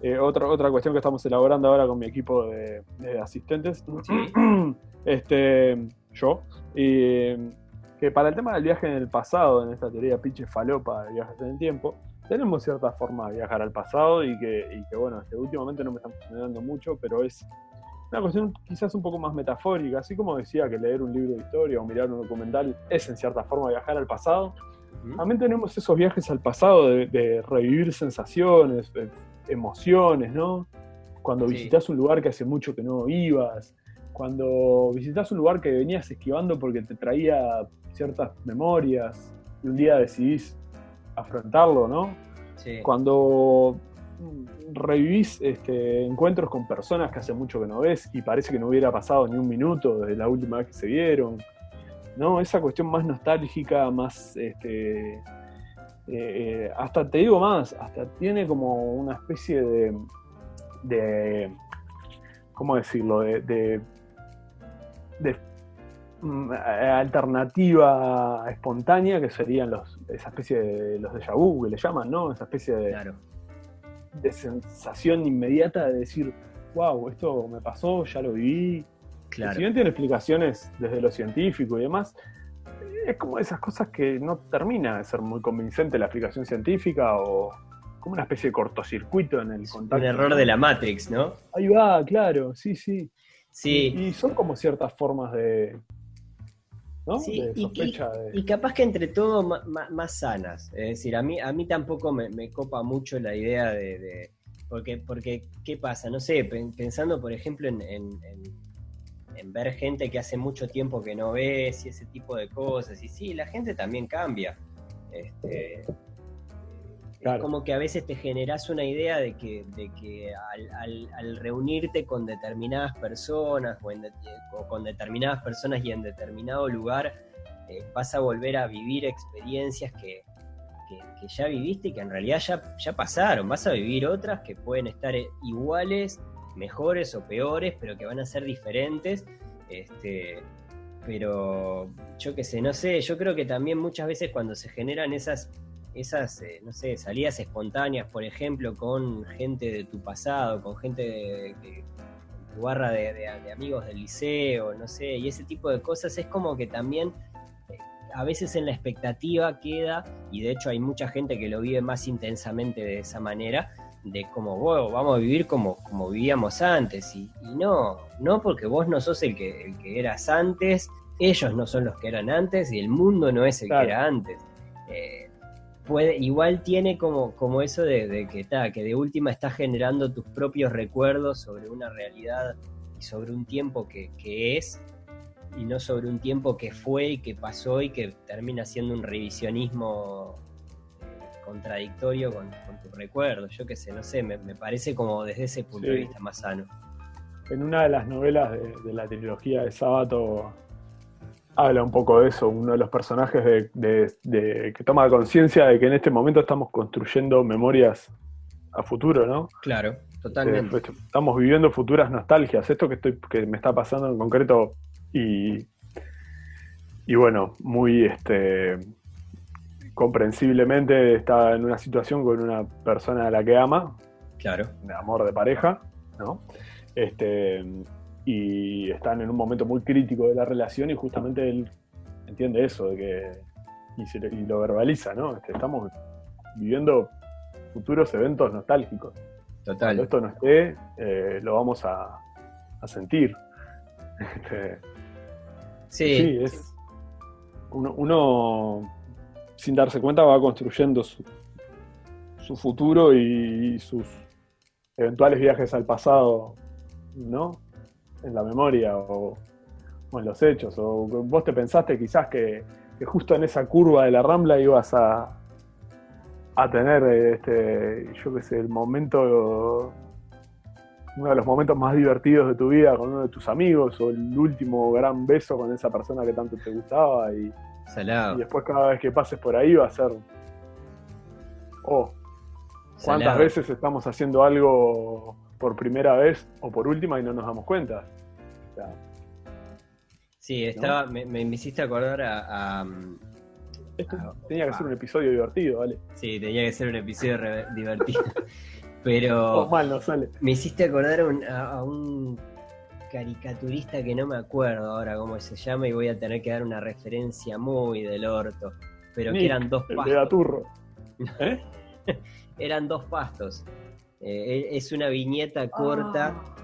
eh, otra, otra cuestión que estamos elaborando ahora con mi equipo de, de asistentes, Sí. [CLEARS THROAT] este, yo, y que para el tema del viaje en el pasado, en esta teoría pinche falopa de viajes en el tiempo, tenemos cierta forma de viajar al pasado y que, y que bueno, que últimamente no me están funcionando mucho, pero es una cuestión quizás un poco más metafórica, así como decía que leer un libro de historia o mirar un documental es en cierta forma viajar al pasado. También tenemos esos viajes al pasado de, de revivir sensaciones, de emociones, ¿no? Cuando Sí. visitas un lugar que hace mucho que no ibas, cuando visitas un lugar que venías esquivando porque te traía ciertas memorias y un día decidís afrontarlo, ¿no? Sí. Cuando revivís este, encuentros con personas que hace mucho que no ves y parece que no hubiera pasado ni un minuto desde la última vez que se vieron, ¿no? Esa cuestión más nostálgica, más, este, eh, eh, hasta te digo más, hasta tiene como una especie de, de ¿cómo decirlo? De, de, de, mm, alternativa espontánea que serían los, esa especie de los déjà vu que le llaman, ¿no? Esa especie de, Claro. de sensación inmediata de decir, wow, esto me pasó, ya lo viví. Claro. Si bien tiene explicaciones desde lo científico y demás, es como esas cosas que no termina de ser muy convincente la explicación científica o como una especie de cortocircuito en el contacto. un error de la Matrix, ¿no? Ahí va, claro, sí, sí. Sí. Y son como ciertas formas de. ¿No? Sí, de y- sospecha de. Y capaz que entre todo más, sanas. Es decir, a mí, a mí tampoco me, me copa mucho la idea de. de- porque, porque, ¿qué pasa? No sé, pen- pensando por ejemplo en, en- en- en ver gente que hace mucho tiempo que no ves y ese tipo de cosas. Y sí, la gente también cambia. Este, Como que a veces te generas una idea de que, de que al, reunirte con determinadas personas o, con determinadas personas y en determinado lugar, eh, vas a volver a vivir experiencias que, que- que ya viviste y que en realidad ya, ya pasaron. Vas a vivir otras que pueden estar eh, iguales, mejores o peores, pero que van a ser diferentes. Este, pero yo qué sé, no sé, yo creo que también muchas veces cuando se generan esas, esas eh, no sé, salidas espontáneas, por ejemplo, con gente de tu pasado, con gente de, de- tu barra de, de- de amigos del liceo, no sé, y ese tipo de cosas, es como que también eh, a veces en la expectativa queda, y de hecho hay mucha gente que lo vive más intensamente de esa manera, de como, wow, vamos a vivir como, como vivíamos antes. Y, y no, no porque vos no sos el que, el que eras antes, ellos no son los que eran antes y el mundo no es el Claro. que era antes. Eh, puede, igual tiene como, como eso de, de que, ta, que de última estás generando tus propios recuerdos sobre una realidad y sobre un tiempo que, que es y no sobre un tiempo que fue y que pasó y que termina siendo un revisionismo eh, contradictorio con, con tus recuerdos. Yo qué sé, no sé, me, me parece como desde ese punto de vista más sano. En una de las novelas de, de la trilogía de Sábato habla un poco de eso, uno de los personajes de, que toma conciencia de que en este momento estamos construyendo memorias a futuro, ¿no? Claro, totalmente. Eh, estamos viviendo futuras nostalgias. Esto que estoy, que me está pasando en concreto y, y bueno, muy este comprensiblemente está en una situación con una persona a la que ama, claro, de amor de pareja, ¿no? Este, y están en un momento muy crítico de la relación y justamente él entiende eso de que y, lo verbaliza, ¿no? Este, estamos viviendo futuros eventos nostálgicos. Total. Cuando esto no esté, eh, lo vamos a, sentir. Este, sí. sí. es uno, sin darse cuenta va construyendo su, su futuro y sus eventuales viajes al pasado, ¿no? En la memoria o, en los hechos. O vos te pensaste quizás que, justo en esa curva de la rambla ibas a, a tener, este, yo qué sé, el momento, uno de los momentos más divertidos de tu vida con uno de tus amigos o el último gran beso con esa persona que tanto te gustaba y, y después cada vez que pases por ahí va a ser, oh, ¿cuántas veces estamos haciendo algo por primera vez o por última y no nos damos cuenta. sí, estaba, me, me, hiciste acordar a, tenía que ser un episodio divertido, ¿vale? Sí, tenía que ser un episodio divertido. [LAUGHS] Pero. mal no sale. Me hiciste acordar a, un caricaturista que no me acuerdo ahora cómo se llama y voy a tener que dar una referencia muy del orto. Pero que [LAUGHS] eran dos pastos. ¿Eh? eran dos pastos. Eh, es una viñeta corta. Ah.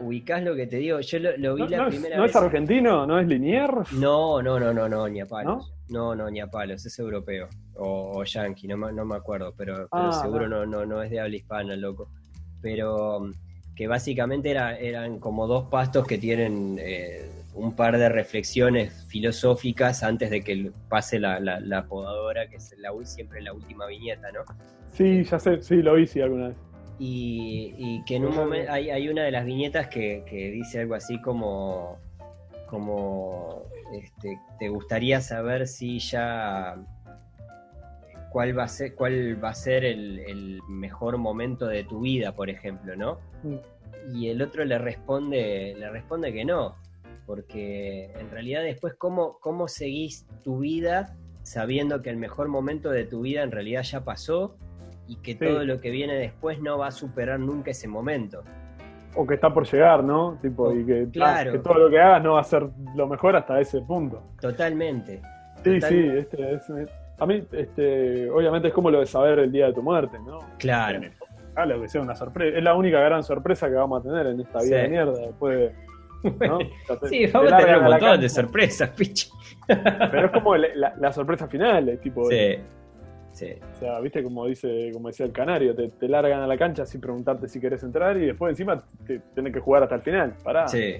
¿Ubicás lo que te digo? Yo lo, vi la primera vez. ¿No es argentino? ¿No es Liniers? No, no, no, no, no, ni a palos. ¿No? no, ni a palos, es europeo. O, yankee, no, no, me acuerdo, pero, ah, seguro no, no, no es de habla hispana, loco. Pero mm, que básicamente era, eran como dos pastos que tienen eh, un par de reflexiones filosóficas antes de que pase la, la, podadora, que es la, siempre la última viñeta, ¿no? Sí, ya sé, sí, lo vi, sí, alguna vez. Y, que en un momento hay, una de las viñetas que, dice algo así como, como este, te gustaría saber si ya cuál va a ser, cuál va a ser el, mejor momento de tu vida, por ejemplo, ¿no? Mm. Y el otro le responde, le responde que no, porque en realidad después cómo, cómo seguís tu vida sabiendo que el mejor momento de tu vida en realidad ya pasó y que todo lo que viene después no va a superar nunca ese momento. O que está por llegar, ¿no? Tipo, y que, claro. que todo lo que hagas no va a ser lo mejor hasta ese punto. Totalmente. Sí, sí, este, es, a mí, este, obviamente es como lo de saber el día de tu muerte, ¿no? Claro. lo que sea una sorpresa. Es la única gran sorpresa que vamos a tener en esta vida de mierda. Después de, [LAUGHS] sí, vamos a tener un montón de sorpresas, [LAUGHS] picho. Pero es como la, la sorpresa final, tipo. Sí. O sea, viste como dice, como decía el canario, te, largan a la cancha sin preguntarte si querés entrar y después encima te, tenés que jugar hasta el final. Pará. Sí.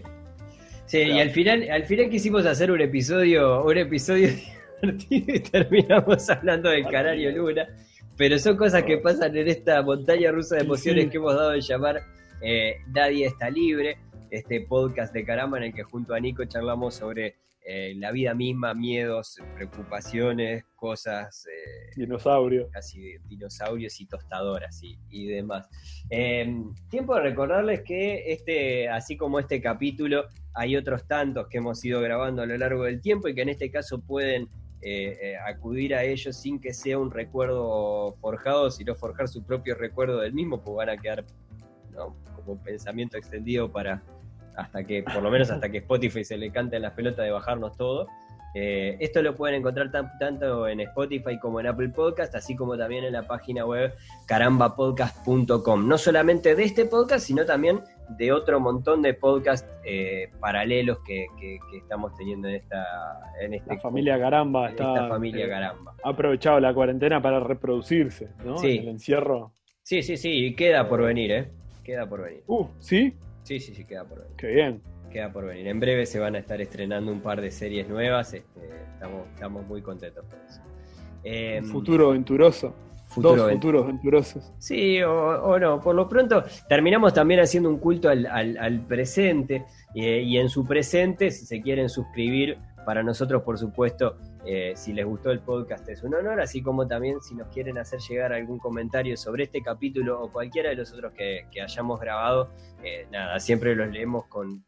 Sí, y al final, al final quisimos hacer un episodio, un episodio [LAUGHS] divertido y terminamos hablando del canario Luna. Pero son cosas que pasan en esta montaña rusa de emociones que hemos dado de llamar eh, Nadie está libre, este podcast de caramba en el que junto a Nico charlamos sobre eh, la vida misma, miedos, preocupaciones, cosas... Eh, dinosaurios. Casi dinosaurios y tostadoras y, demás. Em, tiempo de recordarles que este, así como este capítulo, hay otros tantos que hemos ido grabando a lo largo del tiempo y que en este caso pueden eh, acudir a ellos sin que sea un recuerdo forjado, sino forjar su propio recuerdo del mismo, pues van a quedar como pensamiento extendido para hasta que, por lo menos hasta que Spotify se le cante en las pelotas de bajarnos todo. Eh, esto lo pueden encontrar tanto en Spotify como en Apple Podcast, así como también en la página web carambapodcast.com. No solamente de este podcast, sino también de otro montón de podcasts eh, paralelos que, estamos teniendo en esta en este la familia Caramba esta familia Caramba ha aprovechado la cuarentena para reproducirse ¿no? Sí. el encierro sí sí sí queda por venir eh queda por venir uh sí Sí, sí, sí, queda por venir. Qué bien. Queda por venir. En breve se van a estar estrenando un par de series nuevas. Este, estamos, muy contentos por eso. Em, futuro aventuroso. Dos futuros venturosos. Sí, o, no. Por lo pronto, terminamos también haciendo un culto al, presente. y en su presente, si se quieren suscribir Para nosotros, por supuesto, eh, si les gustó el podcast es un honor, así como también si nos quieren hacer llegar algún comentario sobre este capítulo o cualquiera de los otros que, hayamos grabado, eh, nada, siempre los leemos con,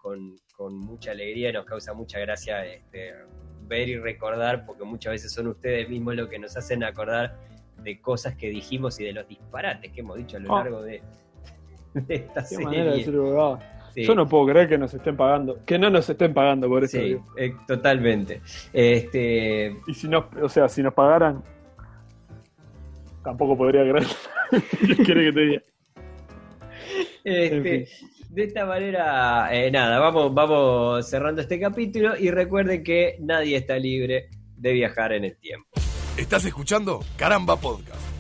mucha alegría y nos causa mucha gracia este, ver y recordar, porque muchas veces son ustedes mismos los que nos hacen acordar de cosas que dijimos y de los disparates que hemos dicho a lo ah. largo de, esta serie. Yo no puedo creer que nos estén pagando, que no nos estén pagando por eso. Sí, eh, totalmente. Este... Y si no, o sea, si nos pagaran, tampoco podría creer. ¿Qué quiere que te diga? Este, de esta manera, eh, nada, vamos, vamos cerrando este capítulo y recuerden que nadie está libre de viajar en el tiempo. ¿Estás escuchando? Caramba Podcast.